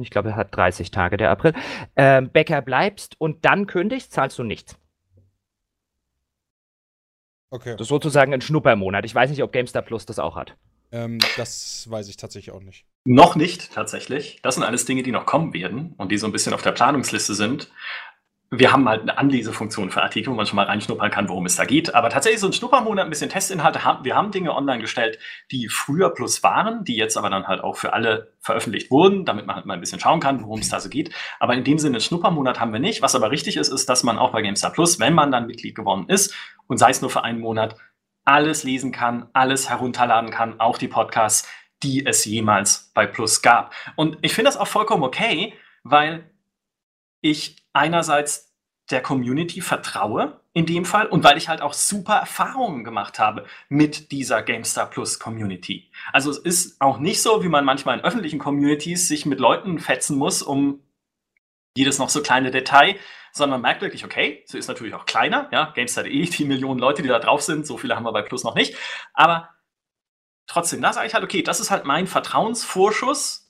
ich glaube, er hat 30 Tage, der April, äh, Bäcker bleibst und dann kündigst, zahlst du nichts. Okay. Das ist sozusagen ein Schnuppermonat. Ich weiß nicht, ob GameStar Plus das auch hat. Ähm, das weiß ich tatsächlich auch nicht. Noch nicht, tatsächlich. Das sind alles Dinge, die noch kommen werden und die so ein bisschen auf der Planungsliste sind wir haben halt eine Anlesefunktion für Artikel, wo man schon mal reinschnuppern kann, worum es da geht. Aber tatsächlich so ein Schnuppermonat, ein bisschen Testinhalte. Wir haben Dinge online gestellt, die früher plus waren, die jetzt aber dann halt auch für alle veröffentlicht wurden, damit man halt mal ein bisschen schauen kann, worum es da so geht. Aber in dem Sinne, einen Schnuppermonat haben wir nicht. Was aber richtig ist, ist, dass man auch bei GameStar Plus, wenn man dann Mitglied geworden ist und sei es nur für einen Monat, alles lesen kann, alles herunterladen kann, auch die Podcasts, die es jemals bei Plus gab. Und ich finde das auch vollkommen okay, weil ich einerseits der Community vertraue in dem Fall und weil ich halt auch super Erfahrungen gemacht habe mit dieser GameStar Plus Community. Also es ist auch nicht so, wie man manchmal in öffentlichen Communities sich mit Leuten fetzen muss, um jedes noch so kleine Detail, sondern man merkt wirklich, okay, sie ist natürlich auch kleiner, ja, GameStar.de, die Millionen Leute, die da drauf sind, so viele haben wir bei Plus noch nicht, aber trotzdem, da sage ich halt, okay, das ist halt mein Vertrauensvorschuss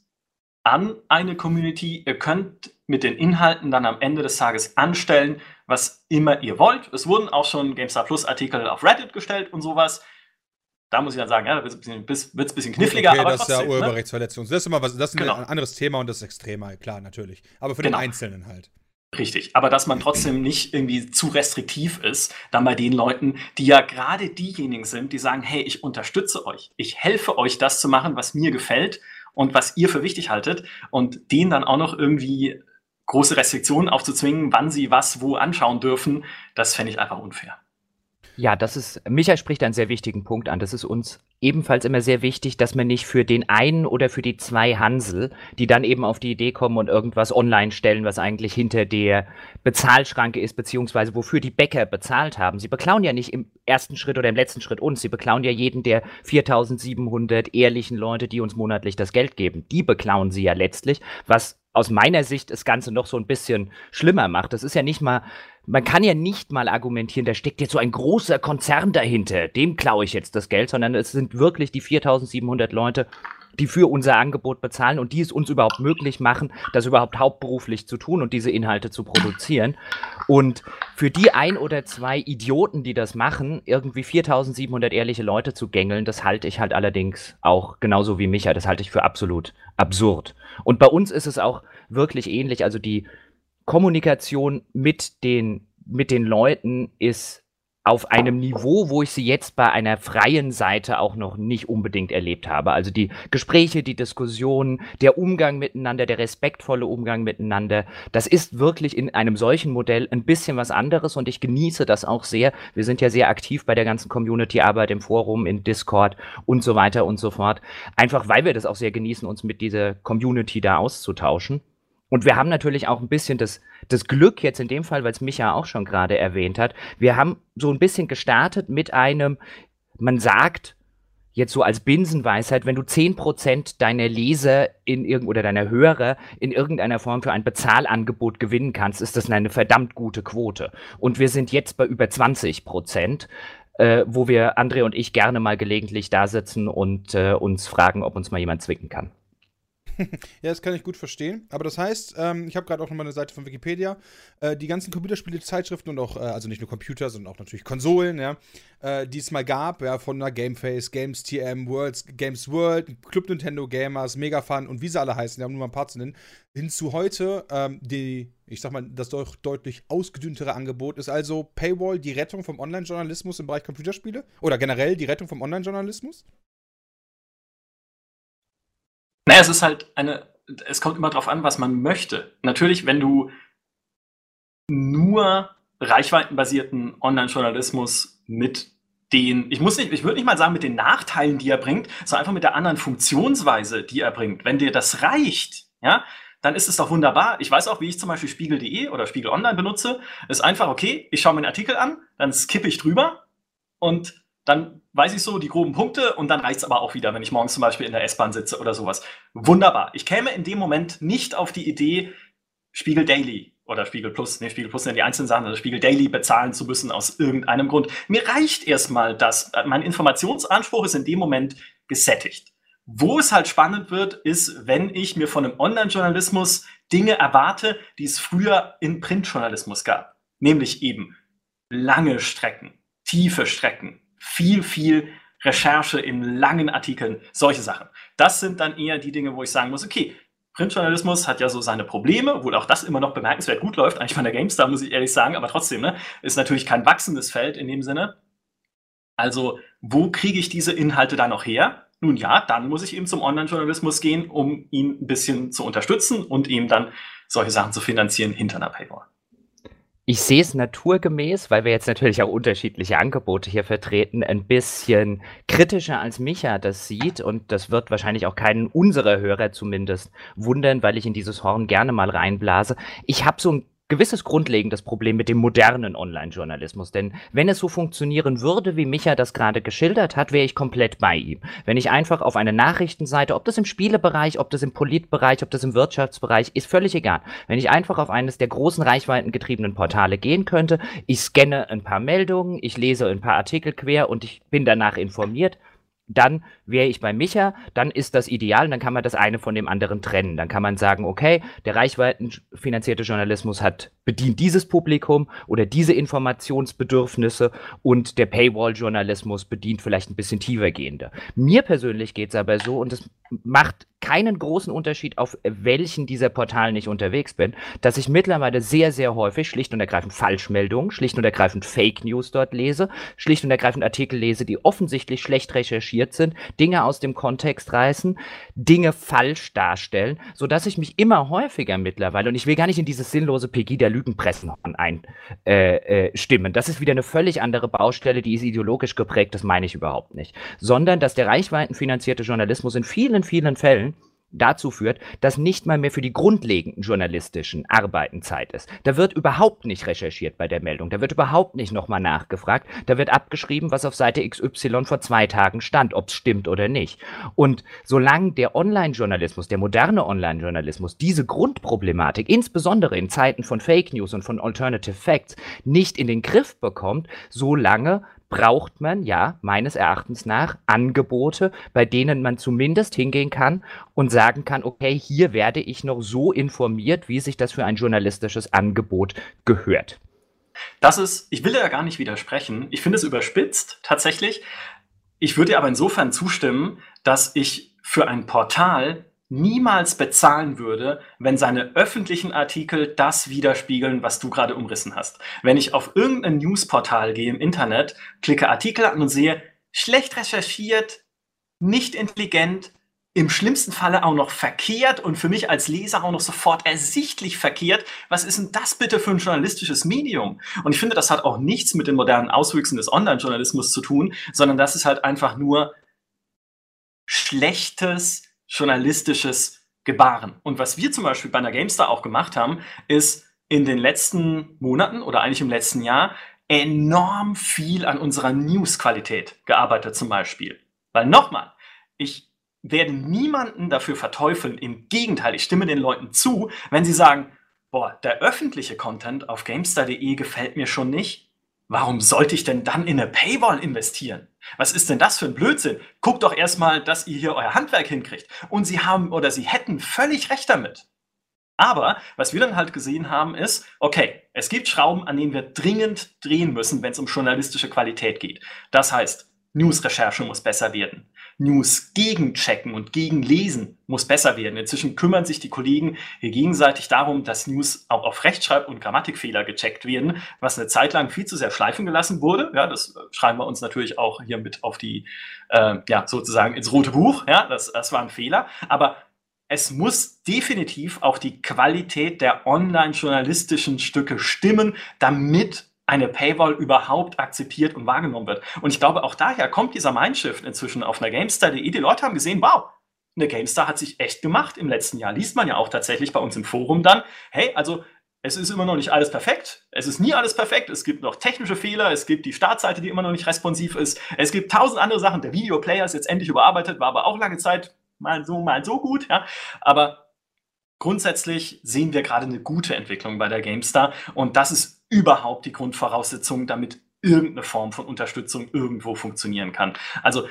an eine Community. Ihr könnt mit den Inhalten dann am Ende des Tages anstellen, was immer ihr wollt. Es wurden auch schon GameStar Plus Artikel auf Reddit gestellt und sowas. Da muss ich dann sagen, ja, da wird es ein bisschen, wird's bisschen kniffliger. Okay, aber das trotzdem, ist ja ne? Urheberrechtsverletzung. Das ist immer was, das ist Genau. ein anderes Thema und das ist extremer, klar, natürlich. Aber für Genau. den Einzelnen halt. Richtig, aber dass man trotzdem nicht irgendwie zu restriktiv ist, dann bei den Leuten, die ja gerade diejenigen sind, die sagen, hey, ich unterstütze euch, ich helfe euch, das zu machen, was mir gefällt und was ihr für wichtig haltet und denen dann auch noch irgendwie große Restriktionen aufzuzwingen, wann sie was wo anschauen dürfen, das fände ich einfach unfair. Ja, das ist, Michael spricht einen sehr wichtigen Punkt an. Das ist uns ebenfalls immer sehr wichtig, dass man nicht für den einen oder für die zwei Hansel, die dann eben auf die Idee kommen und irgendwas online stellen, was eigentlich hinter der Bezahlschranke ist, beziehungsweise wofür die Bäcker bezahlt haben. Sie beklauen ja nicht im ersten Schritt oder im letzten Schritt uns. Sie beklauen ja jeden der 4700 ehrlichen Leute, die uns monatlich das Geld geben. Die beklauen sie ja letztlich, was aus meiner Sicht das Ganze noch so ein bisschen schlimmer macht. Das ist ja nicht mal, man kann ja nicht mal argumentieren, da steckt jetzt so ein großer Konzern dahinter, dem klaue ich jetzt das Geld, sondern es sind wirklich die 4700 Leute, die für unser Angebot bezahlen und die es uns überhaupt möglich machen, das überhaupt hauptberuflich zu tun und diese Inhalte zu produzieren. Und für die ein oder zwei Idioten, die das machen, irgendwie 4700 ehrliche Leute zu gängeln, das halte ich halt allerdings auch genauso wie Micha, das halte ich für absolut absurd. Und bei uns ist es auch wirklich ähnlich, also die Kommunikation mit den, mit den Leuten ist auf einem Niveau, wo ich sie jetzt bei einer freien Seite auch noch nicht unbedingt erlebt habe. Also die Gespräche, die Diskussionen, der Umgang miteinander, der respektvolle Umgang miteinander, das ist wirklich in einem solchen Modell ein bisschen was anderes und ich genieße das auch sehr. Wir sind ja sehr aktiv bei der ganzen Community-Arbeit im Forum, in Discord und so weiter und so fort. Einfach weil wir das auch sehr genießen, uns mit dieser Community da auszutauschen. Und wir haben natürlich auch ein bisschen das, das Glück jetzt in dem Fall, weil es Micha auch schon gerade erwähnt hat. Wir haben so ein bisschen gestartet mit einem, man sagt, jetzt so als Binsenweisheit, wenn du 10% deiner Leser in irgend oder deiner Hörer in irgendeiner Form für ein Bezahlangebot gewinnen kannst, ist das eine verdammt gute Quote. Und wir sind jetzt bei über 20%. Äh, wo wir, André und ich, gerne mal gelegentlich da sitzen und äh, uns fragen, ob uns mal jemand zwicken kann. Ja, das kann ich gut verstehen. Aber das heißt, ähm, ich habe gerade auch nochmal eine Seite von Wikipedia. Äh, die ganzen Computerspiele, Zeitschriften und auch, äh, also nicht nur Computer, sondern auch natürlich Konsolen, ja, äh, die es mal gab, ja, von der Gameface, Games TM, Worlds, Games World, Club Nintendo Gamers, Megafun und wie sie alle heißen, die haben nur mal ein paar zu nennen, hin zu heute, ähm, die, ich sag mal, das doch deutlich ausgedünntere Angebot ist also Paywall die Rettung vom Online-Journalismus im Bereich Computerspiele? Oder generell die Rettung vom Online-Journalismus? Naja, es ist halt eine, es kommt immer drauf an, was man möchte. Natürlich, wenn du nur reichweitenbasierten Online-Journalismus mit den, ich muss nicht, ich würde nicht mal sagen mit den Nachteilen, die er bringt, sondern einfach mit der anderen Funktionsweise, die er bringt. Wenn dir das reicht, ja, dann ist es doch wunderbar. Ich weiß auch, wie ich zum Beispiel Spiegel.de oder Spiegel Online benutze. Ist einfach, okay, ich schaue mir einen Artikel an, dann skippe ich drüber und dann weiß ich so die groben Punkte und dann reicht es aber auch wieder, wenn ich morgens zum Beispiel in der S-Bahn sitze oder sowas. Wunderbar. Ich käme in dem Moment nicht auf die Idee, Spiegel Daily oder Spiegel Plus, nee, Spiegel Plus sind die einzelnen Sachen, also Spiegel Daily bezahlen zu müssen aus irgendeinem Grund. Mir reicht erstmal das. Mein Informationsanspruch ist in dem Moment gesättigt. Wo es halt spannend wird, ist, wenn ich mir von einem Online-Journalismus Dinge erwarte, die es früher in Printjournalismus gab. Nämlich eben lange Strecken, tiefe Strecken, viel, viel Recherche in langen Artikeln, solche Sachen. Das sind dann eher die Dinge, wo ich sagen muss, okay, Printjournalismus hat ja so seine Probleme, obwohl auch das immer noch bemerkenswert gut läuft, eigentlich von der GameStar, muss ich ehrlich sagen, aber trotzdem, ne, ist natürlich kein wachsendes Feld in dem Sinne. Also, wo kriege ich diese Inhalte dann noch her? Nun ja, dann muss ich eben zum Online-Journalismus gehen, um ihn ein bisschen zu unterstützen und ihm dann solche Sachen zu finanzieren hinter einer Paywall. Ich sehe es naturgemäß, weil wir jetzt natürlich auch unterschiedliche Angebote hier vertreten, ein bisschen kritischer als Micha das sieht. Und das wird wahrscheinlich auch keinen unserer Hörer zumindest wundern, weil ich in dieses Horn gerne mal reinblase. Ich habe so ein gewisses grundlegendes Problem mit dem modernen Online-Journalismus. Denn wenn es so funktionieren würde, wie Micha das gerade geschildert hat, wäre ich komplett bei ihm. Wenn ich einfach auf eine Nachrichtenseite, ob das im Spielebereich, ob das im Politbereich, ob das im Wirtschaftsbereich, ist völlig egal. Wenn ich einfach auf eines der großen reichweitengetriebenen Portale gehen könnte, ich scanne ein paar Meldungen, ich lese ein paar Artikel quer und ich bin danach informiert, dann wäre ich bei Micha, dann ist das ideal und dann kann man das eine von dem anderen trennen. Dann kann man sagen, okay, der reichweitenfinanzierte Journalismus hat bedient dieses Publikum oder diese Informationsbedürfnisse und der Paywall-Journalismus bedient vielleicht ein bisschen tiefergehende. Mir persönlich geht es aber so und es macht keinen großen Unterschied, auf welchen dieser Portalen ich unterwegs bin, dass ich mittlerweile sehr, sehr häufig schlicht und ergreifend Falschmeldungen, schlicht und ergreifend Fake News dort lese, schlicht und ergreifend Artikel lese, die offensichtlich schlecht recherchiert sind, Dinge aus dem Kontext reißen, Dinge falsch darstellen, sodass ich mich immer häufiger mittlerweile, und ich will gar nicht in dieses sinnlose PG der Lügenpressen einstimmen, äh, äh, das ist wieder eine völlig andere Baustelle, die ist ideologisch geprägt, das meine ich überhaupt nicht, sondern dass der reichweitenfinanzierte Journalismus in vielen, vielen Fällen dazu führt, dass nicht mal mehr für die grundlegenden journalistischen Arbeiten Zeit ist. Da wird überhaupt nicht recherchiert bei der Meldung, da wird überhaupt nicht nochmal nachgefragt, da wird abgeschrieben, was auf Seite XY vor zwei Tagen stand, ob es stimmt oder nicht. Und solange der Online-Journalismus, der moderne Online-Journalismus diese Grundproblematik, insbesondere in Zeiten von Fake News und von Alternative Facts, nicht in den Griff bekommt, solange braucht man ja meines Erachtens nach Angebote, bei denen man zumindest hingehen kann und sagen kann, okay, hier werde ich noch so informiert, wie sich das für ein journalistisches Angebot gehört. Das ist, ich will ja gar nicht widersprechen. Ich finde es überspitzt tatsächlich. Ich würde aber insofern zustimmen, dass ich für ein Portal niemals bezahlen würde, wenn seine öffentlichen Artikel das widerspiegeln, was du gerade umrissen hast. Wenn ich auf irgendein Newsportal gehe im Internet, klicke Artikel an und sehe, schlecht recherchiert, nicht intelligent, im schlimmsten Falle auch noch verkehrt und für mich als Leser auch noch sofort ersichtlich verkehrt. Was ist denn das bitte für ein journalistisches Medium? Und ich finde, das hat auch nichts mit den modernen Auswüchsen des Online-Journalismus zu tun, sondern das ist halt einfach nur schlechtes, journalistisches Gebaren. Und was wir zum Beispiel bei einer GameStar auch gemacht haben, ist in den letzten Monaten oder eigentlich im letzten Jahr enorm viel an unserer Newsqualität gearbeitet zum Beispiel. Weil nochmal, ich werde niemanden dafür verteufeln. Im Gegenteil, ich stimme den Leuten zu, wenn sie sagen, boah, der öffentliche Content auf GameStar.de gefällt mir schon nicht. Warum sollte ich denn dann in eine Paywall investieren? Was ist denn das für ein Blödsinn? Guckt doch erstmal, dass ihr hier euer Handwerk hinkriegt. Und sie haben oder sie hätten völlig recht damit. Aber was wir dann halt gesehen haben, ist, okay, es gibt Schrauben, an denen wir dringend drehen müssen, wenn es um journalistische Qualität geht. Das heißt, News-Recherche muss besser werden. News gegenchecken und gegenlesen muss besser werden. Inzwischen kümmern sich die Kollegen hier gegenseitig darum, dass News auch auf Rechtschreib- und Grammatikfehler gecheckt werden, was eine Zeit lang viel zu sehr schleifen gelassen wurde. Ja, das schreiben wir uns natürlich auch hier mit auf die, äh, ja, sozusagen ins rote Buch. Ja, das, das war ein Fehler. Aber es muss definitiv auch die Qualität der online-journalistischen Stücke stimmen, damit eine Paywall überhaupt akzeptiert und wahrgenommen wird. Und ich glaube, auch daher kommt dieser Mindshift inzwischen auf einer GameStar.de. Die Leute haben gesehen, wow, eine GameStar hat sich echt gemacht im letzten Jahr. Liest man ja auch tatsächlich bei uns im Forum dann. Hey, also es ist immer noch nicht alles perfekt. Es ist nie alles perfekt. Es gibt noch technische Fehler. Es gibt die Startseite, die immer noch nicht responsiv ist. Es gibt tausend andere Sachen. Der Videoplayer ist jetzt endlich überarbeitet, war aber auch lange Zeit mal so, mal so gut. Ja. Aber grundsätzlich sehen wir gerade eine gute Entwicklung bei der GameStar. Und das ist überhaupt die Grundvoraussetzung, damit irgendeine Form von Unterstützung irgendwo funktionieren kann. Also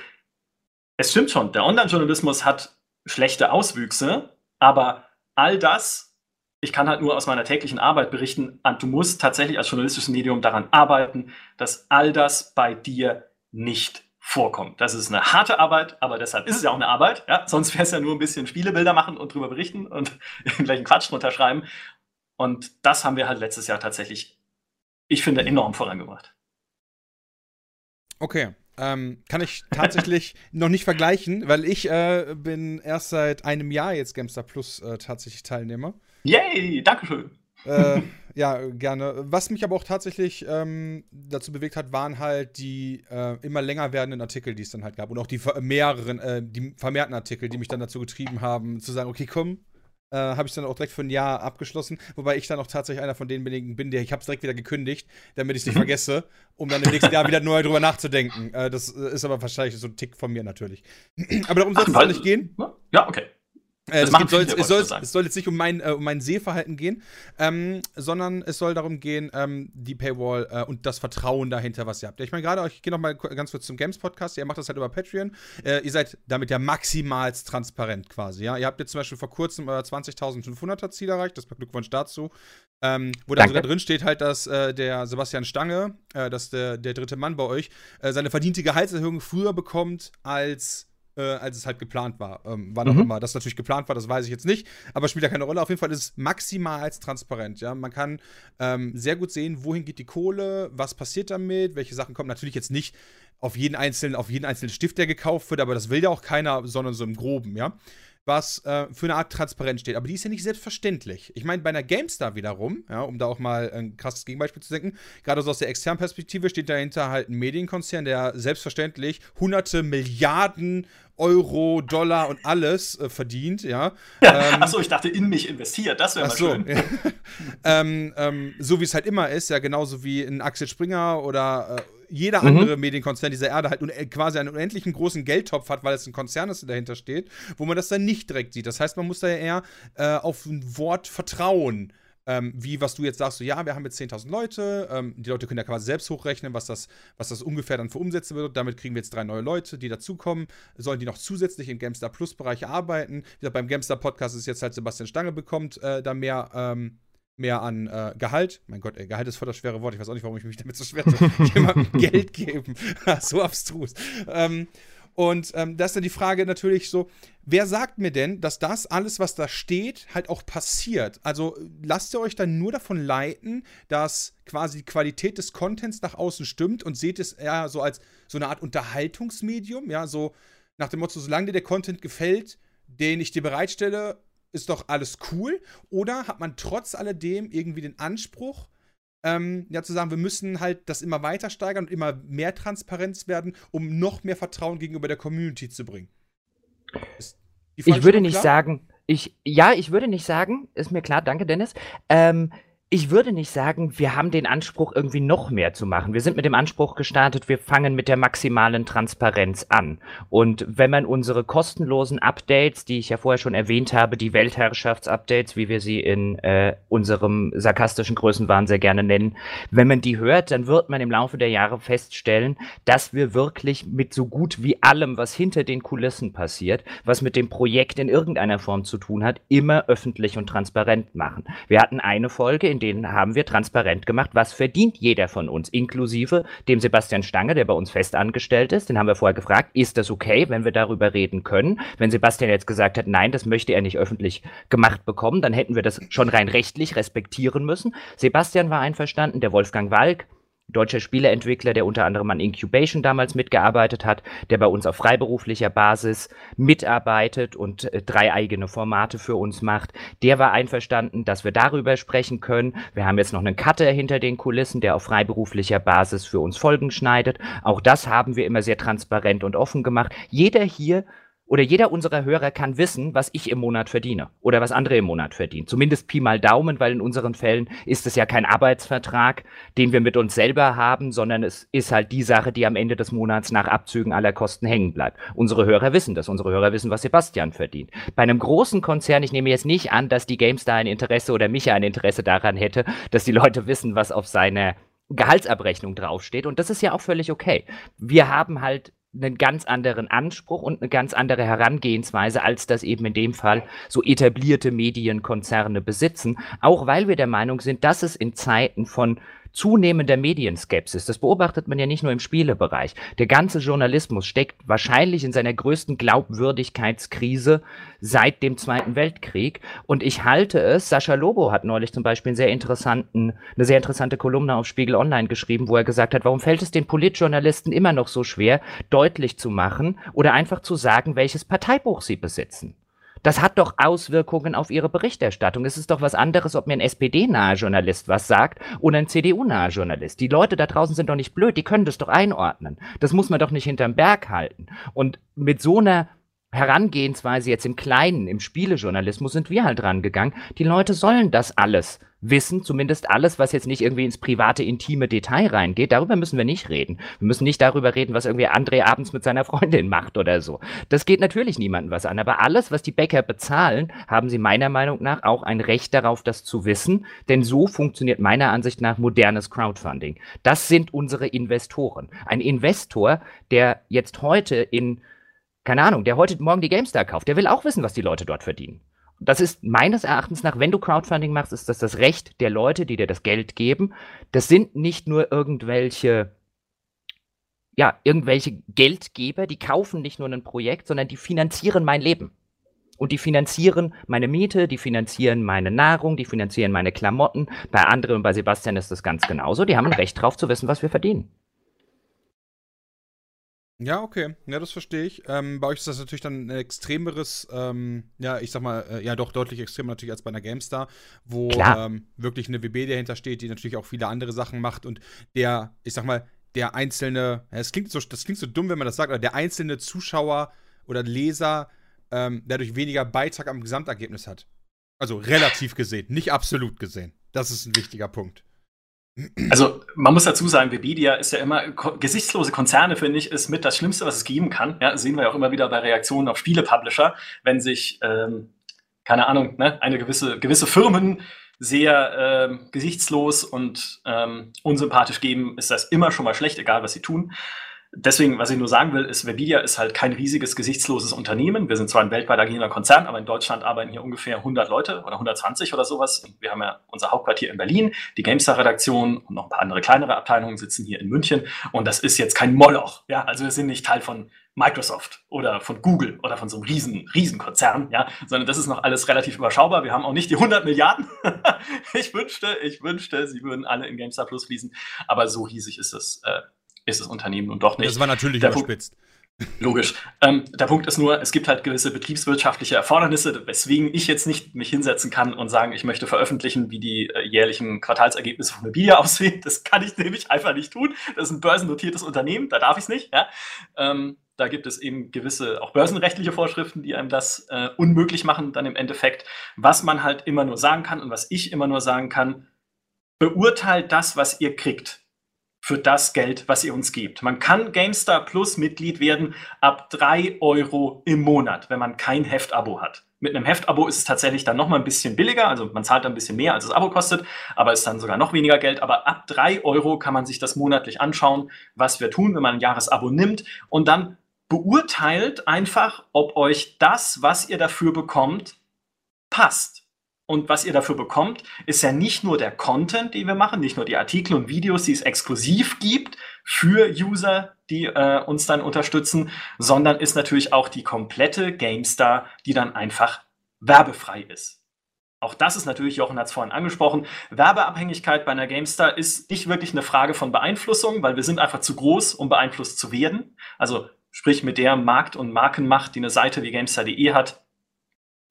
es stimmt schon, der Online-Journalismus hat schlechte Auswüchse, aber all das, ich kann halt nur aus meiner täglichen Arbeit berichten, du musst tatsächlich als journalistisches Medium daran arbeiten, dass all das bei dir nicht vorkommt. Das ist eine harte Arbeit, aber deshalb ist es ja auch eine Arbeit. Ja? Sonst wäre es ja nur ein bisschen Spielebilder machen und drüber berichten und irgendwelchen Quatsch drunter schreiben. Und das haben wir halt letztes Jahr tatsächlich ich finde, enorm vorangebracht. Okay. Ähm, kann ich tatsächlich noch nicht vergleichen, weil ich äh, bin erst seit einem Jahr jetzt Gamestar Plus äh, tatsächlich Teilnehmer. Yay, Dankeschön. Äh, ja, gerne. Was mich aber auch tatsächlich ähm, dazu bewegt hat, waren halt die äh, immer länger werdenden Artikel, die es dann halt gab. Und auch die mehreren, äh, die vermehrten Artikel, die mich dann dazu getrieben haben, zu sagen, okay, komm, äh, habe ich dann auch direkt für ein Jahr abgeschlossen, wobei ich dann auch tatsächlich einer von den bin, der ich habe es direkt wieder gekündigt, damit ich es nicht mhm. vergesse, um dann im nächsten Jahr wieder neu drüber nachzudenken. Äh, das äh, ist aber wahrscheinlich so ein Tick von mir natürlich. aber darum soll es nicht gehen. Ja, okay. Äh, das geht, soll, es, soll, es, soll, jetzt nicht um mein, äh, um mein Sehverhalten gehen, ähm, sondern es soll darum gehen, ähm, die Paywall äh, und das Vertrauen dahinter, was ihr habt. Ich meine, gerade, ich gehe noch mal ganz kurz zum Games-Podcast, ihr macht das halt über Patreon. Äh, ihr seid damit ja maximalst transparent quasi. Ja? Ihr habt jetzt zum Beispiel vor kurzem euer 20.500er Ziel erreicht, das Glückwunsch dazu. Ähm, wo dann sogar drin steht halt, dass äh, der Sebastian Stange, äh, dass der, der dritte Mann bei euch, seine verdiente Gehaltserhöhung früher bekommt als äh, als es halt geplant war. Ähm, wann auch mhm. immer das natürlich geplant war, das weiß ich jetzt nicht, aber spielt ja keine Rolle. Auf jeden Fall ist es maximal als transparent. Ja? Man kann ähm, sehr gut sehen, wohin geht die Kohle, was passiert damit, welche Sachen kommen. Natürlich jetzt nicht auf jeden einzelnen, auf jeden einzelnen Stift, der gekauft wird, aber das will ja auch keiner, sondern so im Groben, ja was äh, für eine Art Transparenz steht. Aber die ist ja nicht selbstverständlich. Ich meine, bei einer GameStar wiederum, ja, um da auch mal ein krasses Gegenbeispiel zu denken, gerade so aus der externen Perspektive steht dahinter halt ein Medienkonzern, der selbstverständlich hunderte Milliarden Euro, Dollar und alles äh, verdient, ja. ja ähm, achso, ich dachte, in mich investiert, das wäre mal so, schön. ähm, ähm, so wie es halt immer ist, ja, genauso wie ein Axel Springer oder äh, jeder andere mhm. Medienkonzern dieser Erde halt äh, quasi einen unendlichen großen Geldtopf hat, weil es ein Konzern ist, der dahinter steht, wo man das dann nicht direkt sieht. Das heißt, man muss da ja eher äh, auf ein Wort vertrauen. Ähm, wie was du jetzt sagst, so ja, wir haben jetzt 10.000 Leute, ähm, die Leute können ja quasi selbst hochrechnen, was das, was das ungefähr dann für Umsätze wird. Damit kriegen wir jetzt drei neue Leute, die dazukommen. Sollen die noch zusätzlich im GameStar Plus Bereich arbeiten? Wie gesagt, beim GameStar Podcast ist jetzt halt Sebastian Stange bekommt äh, da mehr ähm, mehr an äh, Gehalt. Mein Gott, ey, Gehalt ist voll das schwere Wort. Ich weiß auch nicht, warum ich mich damit so schwer tue. Jemandem Geld geben. so abstrus. Ähm, und ähm, da ist dann die Frage natürlich so, wer sagt mir denn, dass das alles, was da steht, halt auch passiert? Also lasst ihr euch dann nur davon leiten, dass quasi die Qualität des Contents nach außen stimmt und seht es eher so als so eine Art Unterhaltungsmedium, ja, so nach dem Motto, solange dir der Content gefällt, den ich dir bereitstelle, ist doch alles cool? Oder hat man trotz alledem irgendwie den Anspruch, ähm, ja, zu sagen, wir müssen halt das immer weiter steigern und immer mehr Transparenz werden, um noch mehr Vertrauen gegenüber der Community zu bringen? ich würde nicht sagen, ich, ja, ich würde nicht sagen, ist mir klar, danke Dennis. Ähm, ich würde nicht sagen, wir haben den Anspruch, irgendwie noch mehr zu machen. Wir sind mit dem Anspruch gestartet, wir fangen mit der maximalen Transparenz an. Und wenn man unsere kostenlosen Updates, die ich ja vorher schon erwähnt habe, die Weltherrschaftsupdates, wie wir sie in äh, unserem sarkastischen Größenwahn sehr gerne nennen, wenn man die hört, dann wird man im Laufe der Jahre feststellen, dass wir wirklich mit so gut wie allem, was hinter den Kulissen passiert, was mit dem Projekt in irgendeiner Form zu tun hat, immer öffentlich und transparent machen. Wir hatten eine Folge, in denen haben wir transparent gemacht, was verdient jeder von uns, inklusive dem Sebastian Stange, der bei uns fest angestellt ist. Den haben wir vorher gefragt, ist das okay, wenn wir darüber reden können? Wenn Sebastian jetzt gesagt hat, nein, das möchte er nicht öffentlich gemacht bekommen, dann hätten wir das schon rein rechtlich respektieren müssen. Sebastian war einverstanden, der Wolfgang Walk deutscher Spieleentwickler, der unter anderem an Incubation damals mitgearbeitet hat, der bei uns auf freiberuflicher Basis mitarbeitet und äh, drei eigene Formate für uns macht. Der war einverstanden, dass wir darüber sprechen können. Wir haben jetzt noch einen Cutter hinter den Kulissen, der auf freiberuflicher Basis für uns Folgen schneidet. Auch das haben wir immer sehr transparent und offen gemacht. Jeder hier oder jeder unserer Hörer kann wissen, was ich im Monat verdiene oder was andere im Monat verdienen. Zumindest Pi mal Daumen, weil in unseren Fällen ist es ja kein Arbeitsvertrag, den wir mit uns selber haben, sondern es ist halt die Sache, die am Ende des Monats nach Abzügen aller Kosten hängen bleibt. Unsere Hörer wissen das. Unsere Hörer wissen, was Sebastian verdient. Bei einem großen Konzern, ich nehme jetzt nicht an, dass die GameStar ein Interesse oder Micha ein Interesse daran hätte, dass die Leute wissen, was auf seiner Gehaltsabrechnung draufsteht. Und das ist ja auch völlig okay. Wir haben halt einen ganz anderen Anspruch und eine ganz andere Herangehensweise, als das eben in dem Fall so etablierte Medienkonzerne besitzen, auch weil wir der Meinung sind, dass es in Zeiten von zunehmender Medienskepsis. Das beobachtet man ja nicht nur im Spielebereich. Der ganze Journalismus steckt wahrscheinlich in seiner größten Glaubwürdigkeitskrise seit dem Zweiten Weltkrieg. Und ich halte es, Sascha Lobo hat neulich zum Beispiel einen sehr interessanten, eine sehr interessante Kolumne auf Spiegel Online geschrieben, wo er gesagt hat, warum fällt es den Politjournalisten immer noch so schwer, deutlich zu machen oder einfach zu sagen, welches Parteibuch sie besitzen? Das hat doch Auswirkungen auf ihre Berichterstattung. Es ist doch was anderes, ob mir ein SPD-naher Journalist was sagt oder ein CDU-naher Journalist. Die Leute da draußen sind doch nicht blöd, die können das doch einordnen. Das muss man doch nicht hinterm Berg halten. Und mit so einer Herangehensweise jetzt im Kleinen, im Spielejournalismus sind wir halt rangegangen. Die Leute sollen das alles wissen, zumindest alles, was jetzt nicht irgendwie ins private, intime Detail reingeht. Darüber müssen wir nicht reden. Wir müssen nicht darüber reden, was irgendwie André abends mit seiner Freundin macht oder so. Das geht natürlich niemandem was an. Aber alles, was die Bäcker bezahlen, haben sie meiner Meinung nach auch ein Recht darauf, das zu wissen. Denn so funktioniert meiner Ansicht nach modernes Crowdfunding. Das sind unsere Investoren. Ein Investor, der jetzt heute in keine Ahnung, der heute morgen die GameStar kauft, der will auch wissen, was die Leute dort verdienen. Das ist meines Erachtens nach, wenn du Crowdfunding machst, ist das das Recht der Leute, die dir das Geld geben. Das sind nicht nur irgendwelche, ja, irgendwelche Geldgeber, die kaufen nicht nur ein Projekt, sondern die finanzieren mein Leben. Und die finanzieren meine Miete, die finanzieren meine Nahrung, die finanzieren meine Klamotten. Bei anderen bei Sebastian ist das ganz genauso. Die haben ein Recht drauf zu wissen, was wir verdienen. Ja, okay. Ja, das verstehe ich. Ähm, bei euch ist das natürlich dann ein extremeres, ähm, ja, ich sag mal, äh, ja doch deutlich extremer natürlich als bei einer GameStar, wo ähm, wirklich eine WB dahinter steht, die natürlich auch viele andere Sachen macht und der, ich sag mal, der einzelne, das klingt so, das klingt so dumm, wenn man das sagt, aber der einzelne Zuschauer oder Leser ähm, dadurch weniger Beitrag am Gesamtergebnis hat. Also relativ gesehen, nicht absolut gesehen. Das ist ein wichtiger Punkt. Also man muss dazu sagen, Webedia ist ja immer, gesichtslose Konzerne, finde ich, ist mit das Schlimmste, was es geben kann. Ja, sehen wir ja auch immer wieder bei Reaktionen auf Spiele-Publisher, wenn sich, ähm, keine Ahnung, ne, eine gewisse, gewisse Firmen sehr ähm, gesichtslos und ähm, unsympathisch geben, ist das immer schon mal schlecht, egal was sie tun. Deswegen, was ich nur sagen will, ist, Webidia ist halt kein riesiges, gesichtsloses Unternehmen. Wir sind zwar ein weltweit agierender Konzern, aber in Deutschland arbeiten hier ungefähr 100 Leute oder 120 oder sowas. Wir haben ja unser Hauptquartier in Berlin, die GameStar-Redaktion und noch ein paar andere kleinere Abteilungen sitzen hier in München. Und das ist jetzt kein Moloch. Ja, also wir sind nicht Teil von Microsoft oder von Google oder von so einem riesen, riesen Konzern, ja, sondern das ist noch alles relativ überschaubar. Wir haben auch nicht die 100 Milliarden. ich wünschte, ich wünschte, sie würden alle in GameStar Plus fließen, aber so riesig ist es äh, ist das Unternehmen nun doch nicht. Das war natürlich der überspitzt. Logisch. Ähm, der Punkt ist nur, es gibt halt gewisse betriebswirtschaftliche Erfordernisse, weswegen ich jetzt nicht mich hinsetzen kann und sagen, ich möchte veröffentlichen, wie die äh, jährlichen Quartalsergebnisse von Mobilia aussehen. Das kann ich nämlich einfach nicht tun. Das ist ein börsennotiertes Unternehmen, da darf ich es nicht. Ja? Ähm, da gibt es eben gewisse auch börsenrechtliche Vorschriften, die einem das äh, unmöglich machen, dann im Endeffekt. Was man halt immer nur sagen kann und was ich immer nur sagen kann, beurteilt das, was ihr kriegt für das Geld, was ihr uns gebt. Man kann GameStar Plus Mitglied werden ab 3 Euro im Monat, wenn man kein Heftabo hat. Mit einem Heftabo ist es tatsächlich dann nochmal ein bisschen billiger, also man zahlt ein bisschen mehr, als das Abo kostet, aber ist dann sogar noch weniger Geld. Aber ab 3 Euro kann man sich das monatlich anschauen, was wir tun, wenn man ein Jahresabo nimmt und dann beurteilt einfach, ob euch das, was ihr dafür bekommt, passt. Und was ihr dafür bekommt, ist ja nicht nur der Content, den wir machen, nicht nur die Artikel und Videos, die es exklusiv gibt für User, die äh, uns dann unterstützen, sondern ist natürlich auch die komplette GameStar, die dann einfach werbefrei ist. Auch das ist natürlich, Jochen hat es vorhin angesprochen, Werbeabhängigkeit bei einer GameStar ist nicht wirklich eine Frage von Beeinflussung, weil wir sind einfach zu groß, um beeinflusst zu werden. Also sprich mit der Markt- und Markenmacht, die eine Seite wie GameStar.de hat,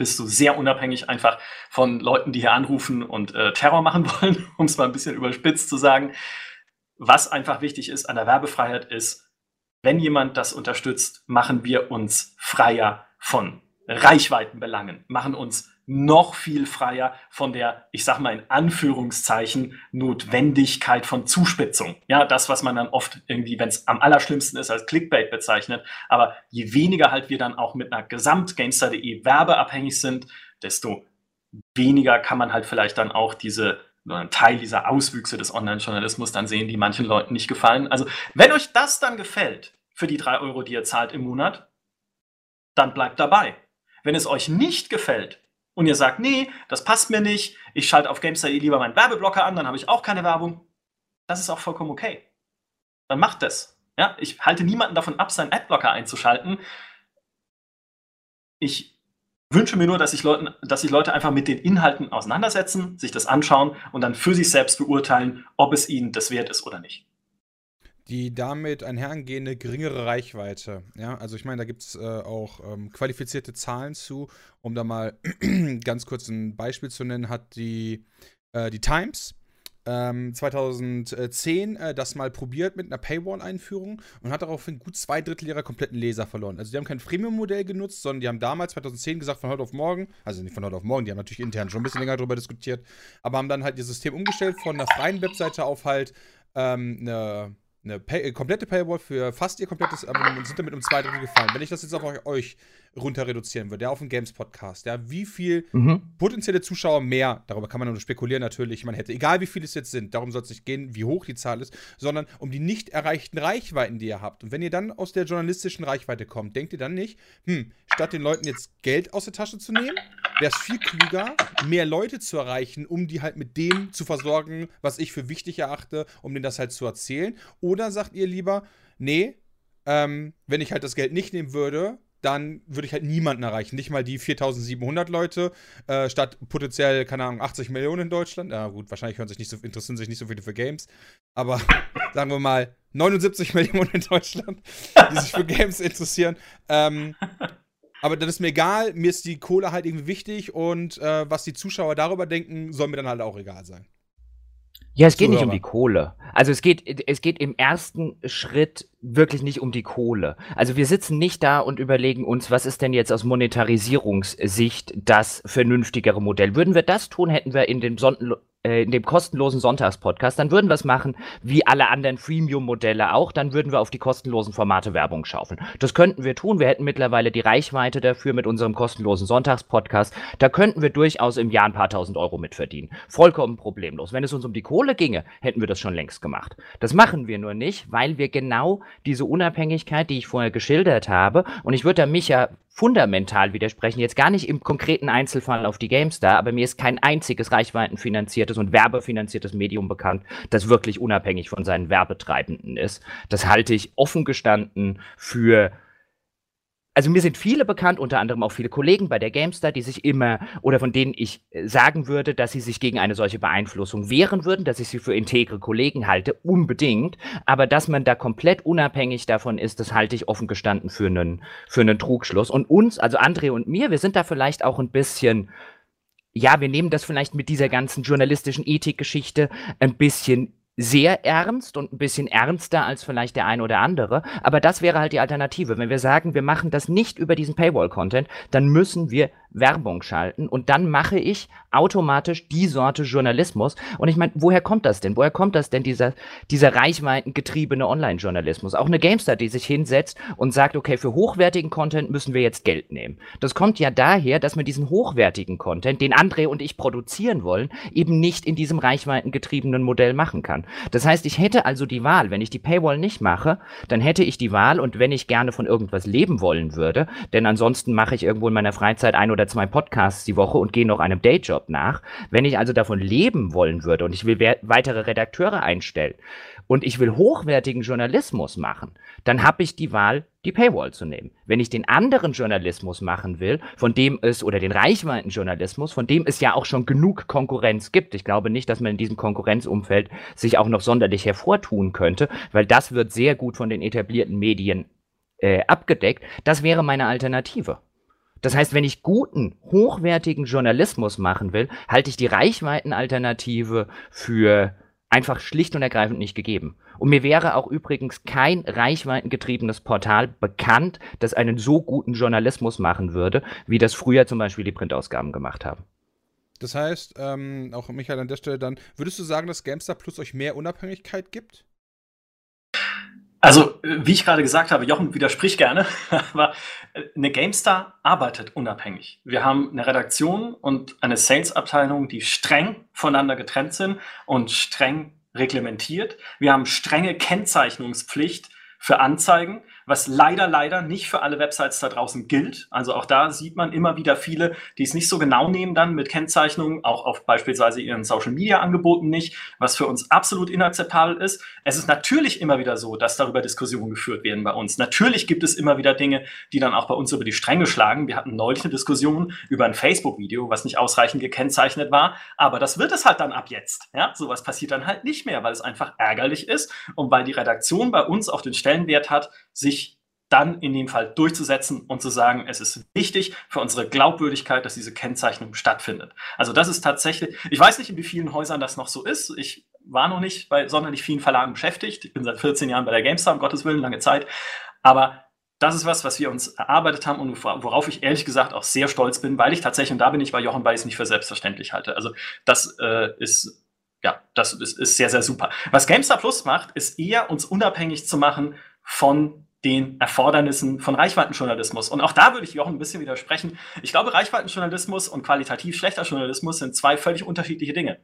bist du sehr unabhängig einfach von Leuten, die hier anrufen und äh, Terror machen wollen, um es mal ein bisschen überspitzt zu sagen. Was einfach wichtig ist an der Werbefreiheit ist, wenn jemand das unterstützt, machen wir uns freier von Reichweitenbelangen, machen uns noch viel freier von der, ich sag mal in Anführungszeichen, Notwendigkeit von Zuspitzung. Ja, das, was man dann oft irgendwie, wenn es am allerschlimmsten ist, als Clickbait bezeichnet. Aber je weniger halt wir dann auch mit einer Gesamtgamestar.de werbeabhängig sind, desto weniger kann man halt vielleicht dann auch diese einen Teil dieser Auswüchse des Online-Journalismus dann sehen, die manchen Leuten nicht gefallen. Also, wenn euch das dann gefällt, für die drei Euro, die ihr zahlt im Monat, dann bleibt dabei. Wenn es euch nicht gefällt, und ihr sagt, nee, das passt mir nicht, ich schalte auf GameStar lieber meinen Werbeblocker an, dann habe ich auch keine Werbung, das ist auch vollkommen okay. Dann macht das. Ja, ich halte niemanden davon ab, seinen Adblocker einzuschalten. Ich wünsche mir nur, dass sich, Leuten, dass sich Leute einfach mit den Inhalten auseinandersetzen, sich das anschauen und dann für sich selbst beurteilen, ob es ihnen das wert ist oder nicht die damit einhergehende geringere Reichweite. Ja, also ich meine, da gibt es äh, auch ähm, qualifizierte Zahlen zu. Um da mal ganz kurz ein Beispiel zu nennen, hat die, äh, die Times ähm, 2010 äh, das mal probiert mit einer Paywall-Einführung und hat daraufhin gut zwei Drittel ihrer kompletten Leser verloren. Also die haben kein Freemium-Modell genutzt, sondern die haben damals 2010 gesagt, von heute auf morgen, also nicht von heute auf morgen, die haben natürlich intern schon ein bisschen länger darüber diskutiert, aber haben dann halt ihr System umgestellt von einer freien Webseite auf halt ähm, eine eine Pay äh, komplette Paywall für fast ihr komplettes Abonnement und sind damit um zwei Drittel gefallen. Wenn ich das jetzt auf euch runter reduzieren würde, ja, auf den Games Podcast, ja, wie viel mhm. potenzielle Zuschauer mehr, darüber kann man nur spekulieren natürlich, man hätte, egal wie viele es jetzt sind, darum soll es nicht gehen, wie hoch die Zahl ist, sondern um die nicht erreichten Reichweiten, die ihr habt. Und wenn ihr dann aus der journalistischen Reichweite kommt, denkt ihr dann nicht, hm, statt den Leuten jetzt Geld aus der Tasche zu nehmen, wäre es viel klüger, mehr Leute zu erreichen, um die halt mit dem zu versorgen, was ich für wichtig erachte, um denen das halt zu erzählen. Oder sagt ihr lieber, nee, ähm, wenn ich halt das Geld nicht nehmen würde, dann würde ich halt niemanden erreichen. Nicht mal die 4700 Leute, äh, statt potenziell, keine Ahnung, 80 Millionen in Deutschland. Ja, gut, wahrscheinlich hören sich nicht so, interessieren sich nicht so viele für Games. Aber sagen wir mal 79 Millionen in Deutschland, die sich für Games interessieren. Ähm, aber das ist mir egal. Mir ist die Kohle halt irgendwie wichtig und äh, was die Zuschauer darüber denken, soll mir dann halt auch egal sein. Ja, es geht nicht um die Kohle. Also es geht, es geht im ersten Schritt wirklich nicht um die Kohle. Also wir sitzen nicht da und überlegen uns, was ist denn jetzt aus Monetarisierungssicht das vernünftigere Modell. Würden wir das tun, hätten wir in dem Sonden äh, in dem kostenlosen Sonntagspodcast, dann würden wir es machen wie alle anderen Freemium-Modelle auch, dann würden wir auf die kostenlosen Formate Werbung schaufeln. Das könnten wir tun, wir hätten mittlerweile die Reichweite dafür mit unserem kostenlosen Sonntagspodcast, da könnten wir durchaus im Jahr ein paar tausend Euro mitverdienen. Vollkommen problemlos. Wenn es uns um die Kohle ginge, hätten wir das schon längst gemacht. Das machen wir nur nicht, weil wir genau diese Unabhängigkeit, die ich vorher geschildert habe, und ich würde da Micha fundamental widersprechen, jetzt gar nicht im konkreten Einzelfall auf die GameStar, aber mir ist kein einziges reichweitenfinanziertes und werbefinanziertes Medium bekannt, das wirklich unabhängig von seinen Werbetreibenden ist. Das halte ich offen gestanden für also mir sind viele bekannt, unter anderem auch viele Kollegen bei der GameStar, die sich immer oder von denen ich äh, sagen würde, dass sie sich gegen eine solche Beeinflussung wehren würden, dass ich sie für integre Kollegen halte, unbedingt. Aber dass man da komplett unabhängig davon ist, das halte ich offen gestanden für einen, für einen Trugschluss. Und uns, also André und mir, wir sind da vielleicht auch ein bisschen ja, wir nehmen das vielleicht mit dieser ganzen journalistischen Ethikgeschichte ein bisschen sehr ernst und ein bisschen ernster als vielleicht der eine oder andere. Aber das wäre halt die Alternative. Wenn wir sagen, wir machen das nicht über diesen Paywall-Content, dann müssen wir Werbung schalten und dann mache ich automatisch die Sorte Journalismus. Und ich meine, woher kommt das denn? Woher kommt das denn, dieser, dieser reichweitengetriebene Online-Journalismus? Auch eine Gamestar, die sich hinsetzt und sagt, okay, für hochwertigen Content müssen wir jetzt Geld nehmen. Das kommt ja daher, dass man diesen hochwertigen Content, den André und ich produzieren wollen, eben nicht in diesem reichweitengetriebenen Modell machen kann. Das heißt, ich hätte also die Wahl, wenn ich die Paywall nicht mache, dann hätte ich die Wahl und wenn ich gerne von irgendwas leben wollen würde, denn ansonsten mache ich irgendwo in meiner Freizeit ein oder oder zwei Podcasts die Woche und gehe noch einem Dayjob nach. Wenn ich also davon leben wollen würde und ich will weitere Redakteure einstellen und ich will hochwertigen Journalismus machen, dann habe ich die Wahl, die Paywall zu nehmen. Wenn ich den anderen Journalismus machen will, von dem es, oder den Reichweitenjournalismus, von dem es ja auch schon genug Konkurrenz gibt, ich glaube nicht, dass man in diesem Konkurrenzumfeld sich auch noch sonderlich hervortun könnte, weil das wird sehr gut von den etablierten Medien äh, abgedeckt, das wäre meine Alternative. Das heißt, wenn ich guten, hochwertigen Journalismus machen will, halte ich die Reichweitenalternative für einfach schlicht und ergreifend nicht gegeben. Und mir wäre auch übrigens kein reichweitengetriebenes Portal bekannt, das einen so guten Journalismus machen würde, wie das früher zum Beispiel die Printausgaben gemacht haben. Das heißt, ähm, auch Michael an der Stelle dann, würdest du sagen, dass GameStar Plus euch mehr Unabhängigkeit gibt? Also, wie ich gerade gesagt habe, Jochen widerspricht gerne, aber äh, eine GameStar arbeitet unabhängig. Wir haben eine Redaktion und eine Sales-Abteilung, die streng voneinander getrennt sind und streng reglementiert. Wir haben strenge Kennzeichnungspflicht für Anzeigen was leider, leider nicht für alle Websites da draußen gilt. Also auch da sieht man immer wieder viele, die es nicht so genau nehmen dann mit Kennzeichnungen, auch auf beispielsweise ihren Social Media Angeboten nicht, was für uns absolut inakzeptabel ist. Es ist natürlich immer wieder so, dass darüber Diskussionen geführt werden bei uns. Natürlich gibt es immer wieder Dinge, die dann auch bei uns über die Stränge schlagen. Wir hatten neulich eine Diskussion über ein Facebook-Video, was nicht ausreichend gekennzeichnet war, aber das wird es halt dann ab jetzt. Ja, sowas passiert dann halt nicht mehr, weil es einfach ärgerlich ist und weil die Redaktion bei uns auch den Stellenwert hat, sich dann in dem Fall durchzusetzen und zu sagen, es ist wichtig für unsere Glaubwürdigkeit, dass diese Kennzeichnung stattfindet. Also das ist tatsächlich, ich weiß nicht, in wie vielen Häusern das noch so ist. Ich war noch nicht bei sonderlich vielen Verlagen beschäftigt. Ich bin seit 14 Jahren bei der GameStar, um Gottes Willen, lange Zeit. Aber das ist was, was wir uns erarbeitet haben und worauf ich ehrlich gesagt auch sehr stolz bin, weil ich tatsächlich, und da bin ich bei Jochen Weiß nicht für selbstverständlich halte. Also das äh, ist, ja, das ist, ist sehr, sehr super. Was GameStar Plus macht, ist eher uns unabhängig zu machen von den Erfordernissen von Reichweitenjournalismus. Und auch da würde ich Jochen ein bisschen widersprechen. Ich glaube, Reichweitenjournalismus und qualitativ schlechter Journalismus sind zwei völlig unterschiedliche Dinge.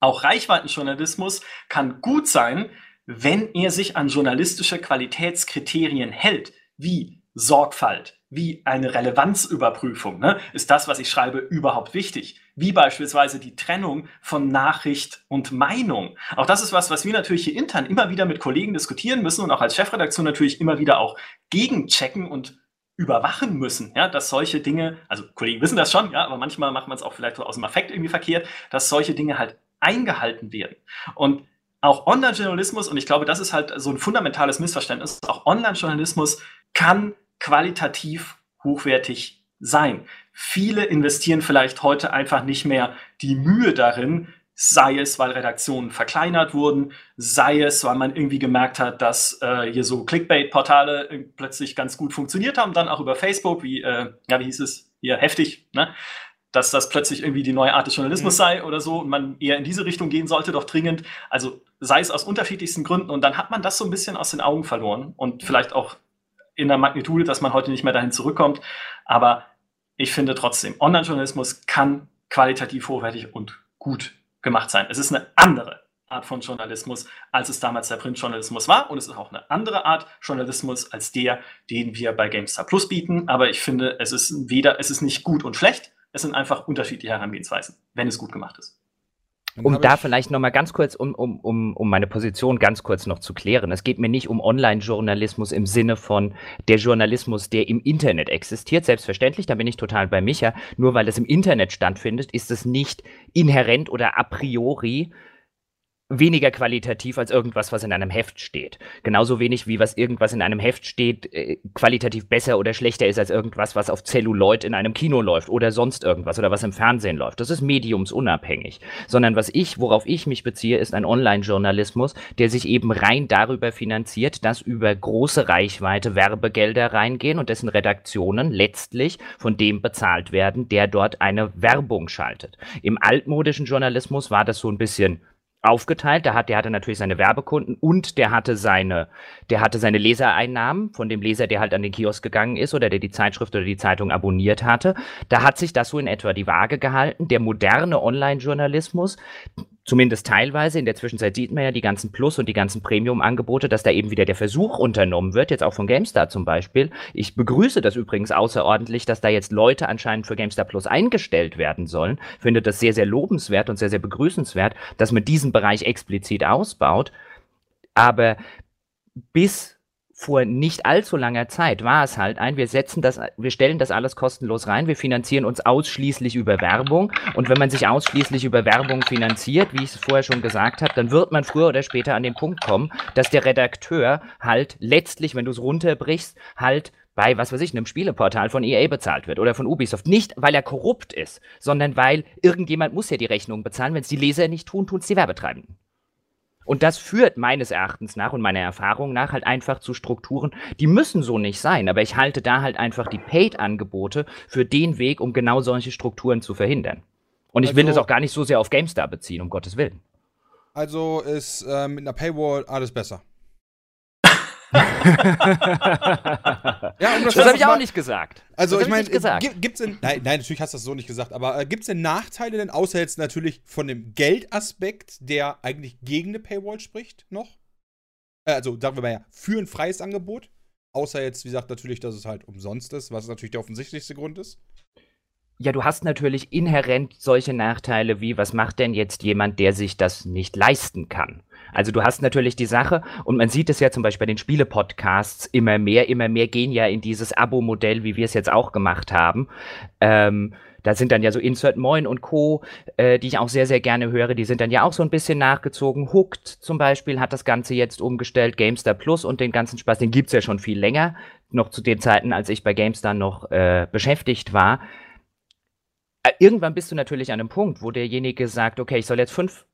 Auch Reichweitenjournalismus kann gut sein, wenn er sich an journalistische Qualitätskriterien hält, wie Sorgfalt, wie eine Relevanzüberprüfung. Ne? Ist das, was ich schreibe, überhaupt wichtig? Wie beispielsweise die Trennung von Nachricht und Meinung. Auch das ist was, was wir natürlich hier intern immer wieder mit Kollegen diskutieren müssen und auch als Chefredaktion natürlich immer wieder auch gegenchecken und überwachen müssen, ja, dass solche Dinge, also Kollegen wissen das schon, ja, aber manchmal macht man es auch vielleicht aus dem Affekt irgendwie verkehrt, dass solche Dinge halt eingehalten werden. Und auch Online-Journalismus, und ich glaube, das ist halt so ein fundamentales Missverständnis, auch Online-Journalismus kann qualitativ hochwertig sein. Viele investieren vielleicht heute einfach nicht mehr die Mühe darin, sei es, weil Redaktionen verkleinert wurden, sei es, weil man irgendwie gemerkt hat, dass äh, hier so Clickbait-Portale äh, plötzlich ganz gut funktioniert haben, dann auch über Facebook, wie, äh, ja, wie hieß es hier, heftig, ne? dass das plötzlich irgendwie die neue Art des Journalismus mhm. sei oder so und man eher in diese Richtung gehen sollte, doch dringend. Also sei es aus unterschiedlichsten Gründen und dann hat man das so ein bisschen aus den Augen verloren und vielleicht auch in der Magnitude, dass man heute nicht mehr dahin zurückkommt. Aber ich finde trotzdem, Online-Journalismus kann qualitativ hochwertig und gut gemacht sein. Es ist eine andere Art von Journalismus, als es damals der Printjournalismus war. Und es ist auch eine andere Art Journalismus als der, den wir bei GameStar Plus bieten. Aber ich finde, es ist weder, es ist nicht gut und schlecht. Es sind einfach unterschiedliche Herangehensweisen, wenn es gut gemacht ist. Um da vielleicht noch mal ganz kurz, um, um, um, um meine Position ganz kurz noch zu klären. Es geht mir nicht um Online-Journalismus im Sinne von der Journalismus, der im Internet existiert. Selbstverständlich, da bin ich total bei Micha. Nur weil es im Internet stattfindet, ist es nicht inhärent oder a priori weniger qualitativ als irgendwas, was in einem Heft steht. Genauso wenig wie was irgendwas in einem Heft steht, äh, qualitativ besser oder schlechter ist als irgendwas, was auf Celluloid in einem Kino läuft oder sonst irgendwas oder was im Fernsehen läuft. Das ist mediumsunabhängig. Sondern was ich, worauf ich mich beziehe, ist ein Online-Journalismus, der sich eben rein darüber finanziert, dass über große Reichweite Werbegelder reingehen und dessen Redaktionen letztlich von dem bezahlt werden, der dort eine Werbung schaltet. Im altmodischen Journalismus war das so ein bisschen aufgeteilt. Der, hat, der hatte natürlich seine Werbekunden und der hatte seine, der hatte seine Lesereinnahmen von dem Leser, der halt an den Kiosk gegangen ist oder der die Zeitschrift oder die Zeitung abonniert hatte. Da hat sich das so in etwa die Waage gehalten. Der moderne Online-Journalismus, zumindest teilweise. In der Zwischenzeit sieht man ja die ganzen Plus- und die ganzen Premium-Angebote, dass da eben wieder der Versuch unternommen wird, jetzt auch von GameStar zum Beispiel. Ich begrüße das übrigens außerordentlich, dass da jetzt Leute anscheinend für GameStar Plus eingestellt werden sollen. Finde das sehr, sehr lobenswert und sehr, sehr begrüßenswert, dass man diesen Bereich explizit ausbaut. Aber bis vor nicht allzu langer Zeit war es halt ein, wir setzen das, wir stellen das alles kostenlos rein, wir finanzieren uns ausschließlich über Werbung und wenn man sich ausschließlich über Werbung finanziert, wie ich es vorher schon gesagt habe, dann wird man früher oder später an den Punkt kommen, dass der Redakteur halt letztlich, wenn du es runterbrichst, halt bei, was weiß ich, einem Spieleportal von EA bezahlt wird oder von Ubisoft. Nicht, weil er korrupt ist, sondern weil irgendjemand muss ja die Rechnung bezahlen. Wenn es die Leser nicht tun, tun es die Werbetreibenden. Und das führt meines Erachtens nach und meiner Erfahrung nach halt einfach zu Strukturen, die müssen so nicht sein, aber ich halte da halt einfach die Paid-Angebote für den Weg, um genau solche Strukturen zu verhindern. Und ich also, will das auch gar nicht so sehr auf GameStar beziehen, um Gottes Willen. Also ist äh, mit einer Paywall alles besser. ja, um das, das habe ich auch nicht gesagt. Also, ich meine, gibt es denn. Nein, nein, natürlich hast du das so nicht gesagt, aber äh, gibt es denn Nachteile denn, außer jetzt natürlich von dem Geldaspekt, der eigentlich gegen eine Paywall spricht, noch? Äh, also, sagen wir mal ja, für ein freies Angebot. Außer jetzt, wie gesagt, natürlich, dass es halt umsonst ist, was natürlich der offensichtlichste Grund ist. Ja, du hast natürlich inhärent solche Nachteile wie, was macht denn jetzt jemand, der sich das nicht leisten kann? Also du hast natürlich die Sache, und man sieht es ja zum Beispiel bei den Spiele-Podcasts immer mehr, immer mehr gehen ja in dieses Abo-Modell, wie wir es jetzt auch gemacht haben. Ähm, da sind dann ja so Insert Moin und Co., äh, die ich auch sehr, sehr gerne höre, die sind dann ja auch so ein bisschen nachgezogen. Hooked zum Beispiel hat das Ganze jetzt umgestellt, GameStar Plus und den ganzen Spaß, den gibt es ja schon viel länger, noch zu den Zeiten, als ich bei GameStar noch äh, beschäftigt war. Äh, irgendwann bist du natürlich an einem Punkt, wo derjenige sagt, okay, ich soll jetzt fünf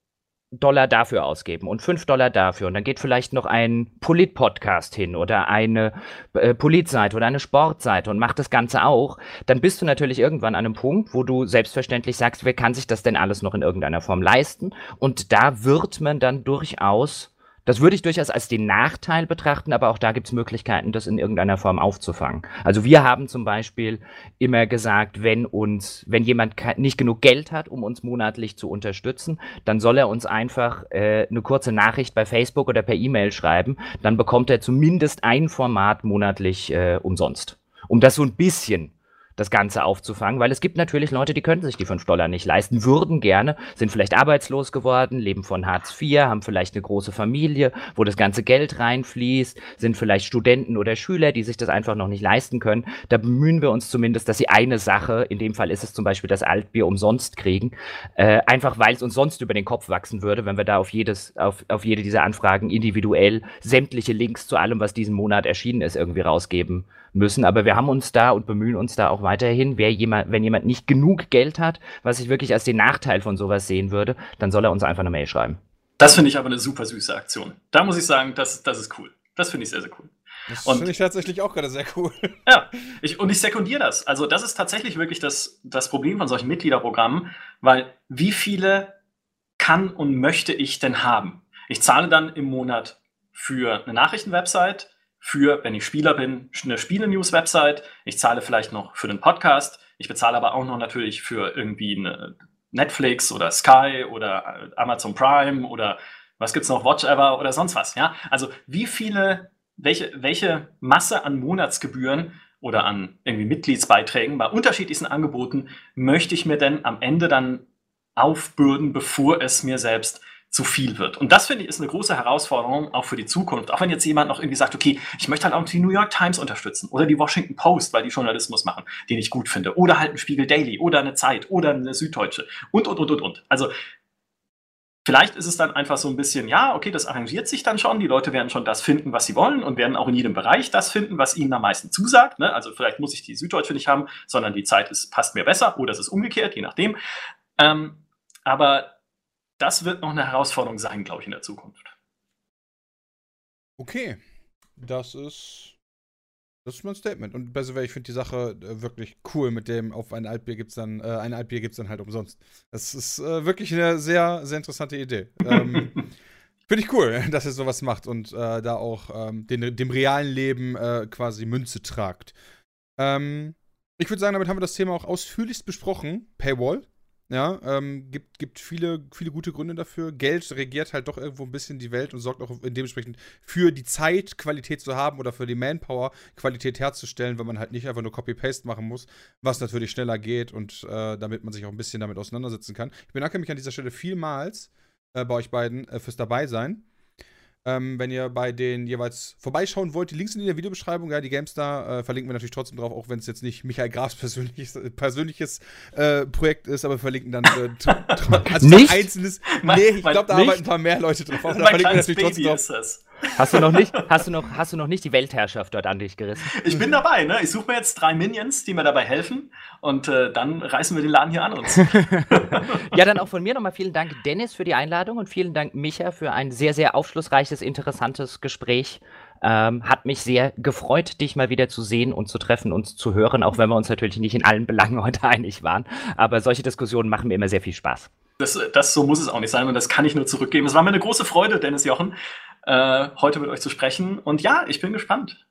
Dollar dafür ausgeben und 5 Dollar dafür und dann geht vielleicht noch ein Polit-Podcast hin oder eine äh, Polit-Seite oder eine Sportseite und macht das Ganze auch, dann bist du natürlich irgendwann an einem Punkt, wo du selbstverständlich sagst, wer kann sich das denn alles noch in irgendeiner Form leisten? Und da wird man dann durchaus das würde ich durchaus als den Nachteil betrachten, aber auch da gibt es Möglichkeiten, das in irgendeiner Form aufzufangen. Also wir haben zum Beispiel immer gesagt, wenn uns, wenn jemand nicht genug Geld hat, um uns monatlich zu unterstützen, dann soll er uns einfach äh, eine kurze Nachricht bei Facebook oder per E-Mail schreiben. Dann bekommt er zumindest ein Format monatlich äh, umsonst. Um das so ein bisschen das Ganze aufzufangen, weil es gibt natürlich Leute, die können sich die 5 Dollar nicht leisten, würden gerne, sind vielleicht arbeitslos geworden, leben von Hartz IV, haben vielleicht eine große Familie, wo das ganze Geld reinfließt, sind vielleicht Studenten oder Schüler, die sich das einfach noch nicht leisten können. Da bemühen wir uns zumindest, dass sie eine Sache, in dem Fall ist es zum Beispiel das Altbier umsonst kriegen, äh, einfach weil es uns sonst über den Kopf wachsen würde, wenn wir da auf jedes, auf, auf jede dieser Anfragen individuell sämtliche Links zu allem, was diesen Monat erschienen ist, irgendwie rausgeben müssen. Aber wir haben uns da und bemühen uns da auch weiterhin. Wer jemand, wenn jemand nicht genug Geld hat, was ich wirklich als den Nachteil von sowas sehen würde, dann soll er uns einfach eine Mail schreiben. Das finde ich aber eine super süße Aktion. Da muss ich sagen, das, das ist cool. Das finde ich sehr, sehr cool. Das finde ich tatsächlich auch gerade sehr cool. Ja, ich, und ich sekundiere das. Also, das ist tatsächlich wirklich das, das Problem von solchen Mitgliederprogrammen, weil wie viele kann und möchte ich denn haben? Ich zahle dann im Monat für eine Nachrichtenwebsite, für, wenn ich Spieler bin, eine Spiele-News-Website. Ich zahle vielleicht noch für den Podcast. Ich bezahle aber auch noch natürlich für irgendwie eine Netflix oder Sky oder Amazon Prime oder was gibt's noch, Watch Ever oder sonst was. Ja, also wie viele, welche, welche Masse an Monatsgebühren oder an irgendwie Mitgliedsbeiträgen bei unterschiedlichsten Angeboten möchte ich mir denn am Ende dann aufbürden, bevor es mir selbst zu viel wird. Und das finde ich ist eine große Herausforderung auch für die Zukunft. Auch wenn jetzt jemand noch irgendwie sagt, okay, ich möchte halt auch die New York Times unterstützen oder die Washington Post, weil die Journalismus machen, den ich gut finde, oder halt ein Spiegel Daily oder eine Zeit oder eine Süddeutsche und, und, und, und, und. Also Vielleicht ist es dann einfach so ein bisschen, ja, okay, das arrangiert sich dann schon. Die Leute werden schon das finden, was sie wollen und werden auch in jedem Bereich das finden, was ihnen am meisten zusagt. Ne? Also vielleicht muss ich die Süddeutsche nicht haben, sondern die Zeit ist, passt mir besser oder es ist umgekehrt, je nachdem. Ähm, aber das wird noch eine Herausforderung sein, glaube ich, in der Zukunft. Okay, das ist das ist mein Statement. Und the way, ich finde die Sache äh, wirklich cool mit dem, auf ein Altbier gibt's dann, äh, ein Altbier gibt's dann halt umsonst. Das ist äh, wirklich eine sehr, sehr interessante Idee. ähm, finde ich cool, dass ihr sowas macht und äh, da auch ähm, den, dem realen Leben äh, quasi Münze tragt. Ähm, ich würde sagen, damit haben wir das Thema auch ausführlichst besprochen. Paywall. Ja, ähm, gibt, gibt viele, viele gute Gründe dafür. Geld regiert halt doch irgendwo ein bisschen die Welt und sorgt auch dementsprechend für die Zeit, Qualität zu haben oder für die Manpower, Qualität herzustellen, wenn man halt nicht einfach nur Copy-Paste machen muss, was natürlich schneller geht und äh, damit man sich auch ein bisschen damit auseinandersetzen kann. Ich bedanke mich an dieser Stelle vielmals äh, bei euch beiden äh, fürs Dabeisein. Ähm, wenn ihr bei den jeweils vorbeischauen wollt, die Links sind in der Videobeschreibung, ja, die Gamestar äh, verlinken wir natürlich trotzdem drauf, auch wenn es jetzt nicht Michael Grafs persönliches, persönliches äh, Projekt ist, aber wir verlinken dann äh, also nicht? einzelnes. Nee, ich glaube, da arbeiten ein paar mehr Leute drauf. Aber da verlinken wir natürlich trotzdem drauf. Hast du noch nicht, hast du noch, hast du noch nicht die Weltherrschaft dort an dich gerissen? Ich bin dabei, ne? Ich suche mir jetzt drei Minions, die mir dabei helfen und äh, dann reißen wir den Laden hier an uns. ja, dann auch von mir nochmal vielen Dank, Dennis, für die Einladung und vielen Dank, Micha, für ein sehr, sehr aufschlussreiches, interessantes Gespräch. Ähm, hat mich sehr gefreut, dich mal wieder zu sehen und zu treffen und zu hören, auch wenn wir uns natürlich nicht in allen Belangen heute einig waren. Aber solche Diskussionen machen mir immer sehr viel Spaß. Das, das so muss es auch nicht sein und das kann ich nur zurückgeben. Es war mir eine große Freude, Dennis Jochen äh, heute mit euch zu sprechen. Und ja, ich bin gespannt.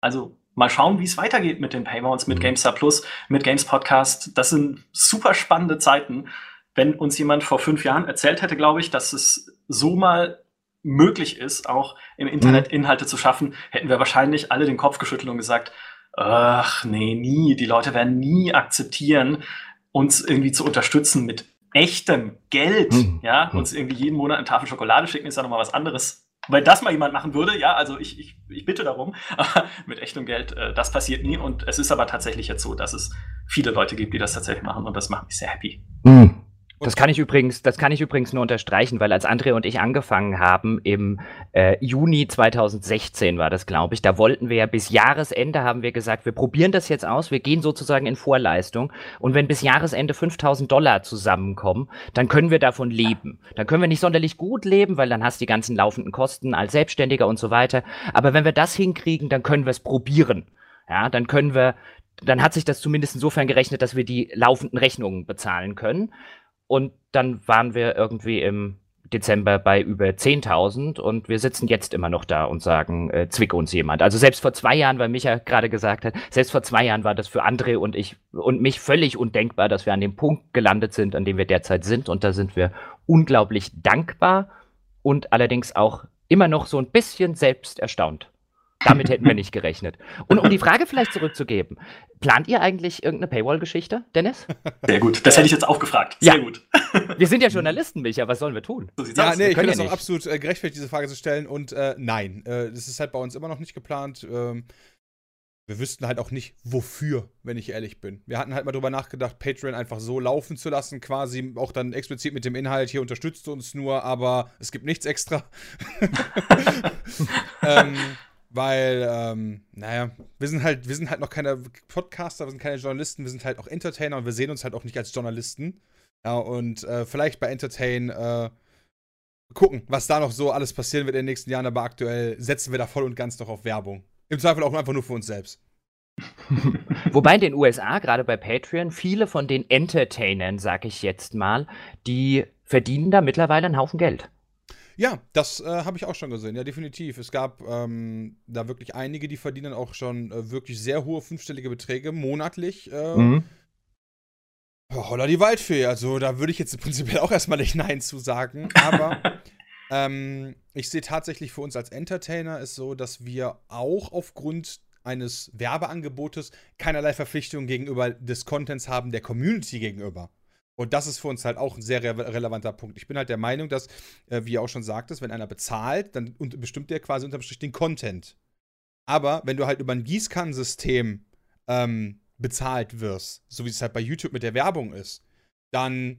Also mal schauen, wie es weitergeht mit den Paywalls, mit mhm. GameStar Plus, mit Games Podcast. Das sind super spannende Zeiten. Wenn uns jemand vor fünf Jahren erzählt hätte, glaube ich, dass es so mal möglich ist, auch im Internet mhm. Inhalte zu schaffen, hätten wir wahrscheinlich alle den Kopf geschüttelt und gesagt, ach nee, nie, die Leute werden nie akzeptieren, uns irgendwie zu unterstützen mit echtem Geld, mhm. ja, uns irgendwie jeden Monat eine Tafel Schokolade schicken, ist ja nochmal was anderes weil das mal jemand machen würde, ja, also ich, ich, ich bitte darum, mit echtem Geld, äh, das passiert nie. Und es ist aber tatsächlich jetzt so, dass es viele Leute gibt, die das tatsächlich machen und das macht mich sehr happy. Mhm. Das kann ich übrigens, das kann ich übrigens nur unterstreichen, weil als André und ich angefangen haben im äh, Juni 2016 war das, glaube ich, da wollten wir ja bis Jahresende haben wir gesagt, wir probieren das jetzt aus, wir gehen sozusagen in Vorleistung und wenn bis Jahresende 5000 Dollar zusammenkommen, dann können wir davon leben. Dann können wir nicht sonderlich gut leben, weil dann hast du die ganzen laufenden Kosten als Selbstständiger und so weiter. Aber wenn wir das hinkriegen, dann können wir es probieren. Ja, dann können wir, dann hat sich das zumindest insofern gerechnet, dass wir die laufenden Rechnungen bezahlen können. Und dann waren wir irgendwie im Dezember bei über 10.000 und wir sitzen jetzt immer noch da und sagen, äh, zwick uns jemand. Also selbst vor zwei Jahren, weil Micha gerade gesagt hat, selbst vor zwei Jahren war das für André und ich und mich völlig undenkbar, dass wir an dem Punkt gelandet sind, an dem wir derzeit sind. Und da sind wir unglaublich dankbar und allerdings auch immer noch so ein bisschen selbst erstaunt. Damit hätten wir nicht gerechnet. Und um die Frage vielleicht zurückzugeben, plant ihr eigentlich irgendeine Paywall-Geschichte, Dennis? Sehr gut, das hätte ich jetzt auch gefragt. Sehr ja. gut. Wir sind ja Journalisten, Micha, was sollen wir tun? So ja, aus. nee, ich finde das ja auch absolut äh, gerechtfertigt, diese Frage zu stellen. Und äh, nein, äh, das ist halt bei uns immer noch nicht geplant. Ähm, wir wüssten halt auch nicht, wofür, wenn ich ehrlich bin. Wir hatten halt mal drüber nachgedacht, Patreon einfach so laufen zu lassen, quasi auch dann explizit mit dem Inhalt, hier unterstützt uns nur, aber es gibt nichts extra. ähm, weil, ähm, naja, wir sind halt, wir sind halt noch keine Podcaster, wir sind keine Journalisten, wir sind halt auch Entertainer und wir sehen uns halt auch nicht als Journalisten. Ja, und äh, vielleicht bei Entertain äh, gucken, was da noch so alles passieren wird in den nächsten Jahren, aber aktuell setzen wir da voll und ganz noch auf Werbung. Im Zweifel auch einfach nur für uns selbst. Wobei in den USA, gerade bei Patreon, viele von den Entertainern, sag ich jetzt mal, die verdienen da mittlerweile einen Haufen Geld. Ja, das äh, habe ich auch schon gesehen, ja, definitiv. Es gab ähm, da wirklich einige, die verdienen auch schon äh, wirklich sehr hohe fünfstellige Beträge monatlich. Äh, mhm. Holla die Waldfee, also da würde ich jetzt prinzipiell auch erstmal nicht Nein zu sagen, aber ähm, ich sehe tatsächlich für uns als Entertainer ist so, dass wir auch aufgrund eines Werbeangebotes keinerlei Verpflichtung gegenüber des Contents haben der Community gegenüber. Und das ist für uns halt auch ein sehr re relevanter Punkt. Ich bin halt der Meinung, dass, äh, wie ihr auch schon sagtest, wenn einer bezahlt, dann bestimmt der quasi unterm Strich den Content. Aber wenn du halt über ein Gießkannensystem ähm, bezahlt wirst, so wie es halt bei YouTube mit der Werbung ist, dann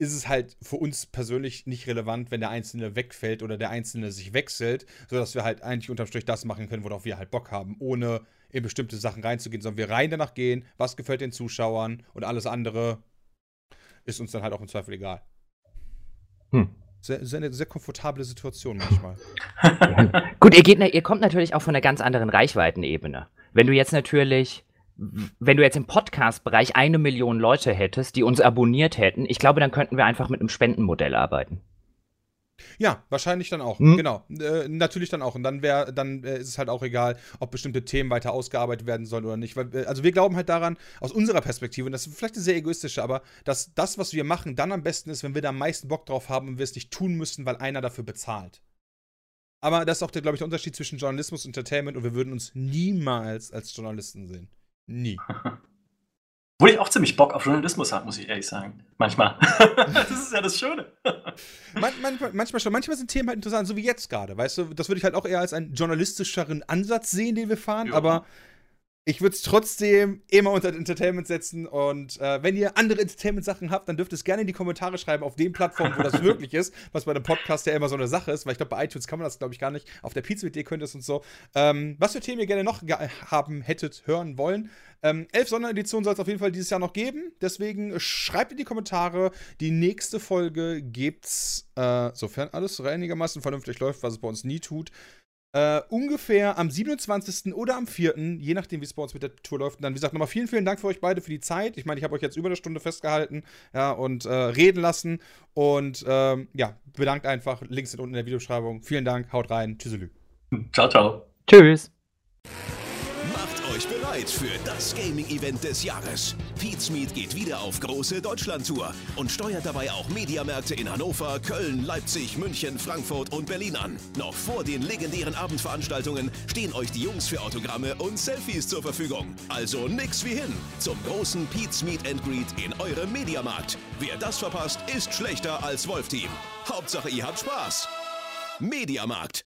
ist es halt für uns persönlich nicht relevant, wenn der Einzelne wegfällt oder der Einzelne sich wechselt, sodass wir halt eigentlich unterm Strich das machen können, worauf wir halt Bock haben, ohne in bestimmte Sachen reinzugehen, sondern wir rein danach gehen, was gefällt den Zuschauern und alles andere ist uns dann halt auch im Zweifel egal. Hm. Sehr, sehr, eine sehr komfortable Situation manchmal. Gut, ihr, geht, ihr kommt natürlich auch von einer ganz anderen Reichweitenebene. Wenn du jetzt natürlich, wenn du jetzt im Podcast-Bereich eine Million Leute hättest, die uns abonniert hätten, ich glaube, dann könnten wir einfach mit einem Spendenmodell arbeiten. Ja, wahrscheinlich dann auch. Hm? Genau. Äh, natürlich dann auch. Und dann wäre, dann äh, ist es halt auch egal, ob bestimmte Themen weiter ausgearbeitet werden sollen oder nicht. Weil, äh, also wir glauben halt daran, aus unserer Perspektive, und das ist vielleicht eine sehr egoistische, aber dass das, was wir machen, dann am besten ist, wenn wir da am meisten Bock drauf haben und wir es nicht tun müssen, weil einer dafür bezahlt. Aber das ist auch, glaube ich, der Unterschied zwischen Journalismus und Entertainment und wir würden uns niemals als Journalisten sehen. Nie. Wo ich auch ziemlich Bock auf Journalismus habe, muss ich ehrlich sagen. Manchmal. das ist ja das Schöne. Man, manchmal, manchmal schon. Manchmal sind Themen halt interessant, so wie jetzt gerade. Weißt du, das würde ich halt auch eher als einen journalistischeren Ansatz sehen, den wir fahren. Ja. Aber ich würde es trotzdem immer unter Entertainment setzen. Und äh, wenn ihr andere Entertainment-Sachen habt, dann dürft ihr es gerne in die Kommentare schreiben, auf den Plattformen, wo das wirklich ist. Was bei einem Podcast ja immer so eine Sache ist, weil ich glaube, bei iTunes kann man das, glaube ich, gar nicht. Auf der Pizza-Idee könnt ihr es und so. Ähm, was für Themen ihr gerne noch haben hättet, hören wollen. Ähm, elf Sondereditionen soll es auf jeden Fall dieses Jahr noch geben. Deswegen schreibt in die Kommentare. Die nächste Folge gibt's, äh, sofern alles einigermaßen vernünftig läuft, was es bei uns nie tut, äh, ungefähr am 27. oder am 4., je nachdem, wie es bei uns mit der Tour läuft. Und dann, wie gesagt, nochmal vielen, vielen Dank für euch beide für die Zeit. Ich meine, ich habe euch jetzt über eine Stunde festgehalten ja, und äh, reden lassen. Und ähm, ja, bedankt einfach. Links sind unten in der Videobeschreibung. Vielen Dank, haut rein. Tschüsselü. Ciao, ciao. Tschüss bereit für das Gaming-Event des Jahres. Pete's Meet geht wieder auf große Deutschland-Tour und steuert dabei auch Mediamärkte in Hannover, Köln, Leipzig, München, Frankfurt und Berlin an. Noch vor den legendären Abendveranstaltungen stehen euch die Jungs für Autogramme und Selfies zur Verfügung. Also nix wie hin zum großen Pete's Meet and Greet in eurem Mediamarkt. Wer das verpasst, ist schlechter als Wolf Team. Hauptsache ihr habt Spaß. Mediamarkt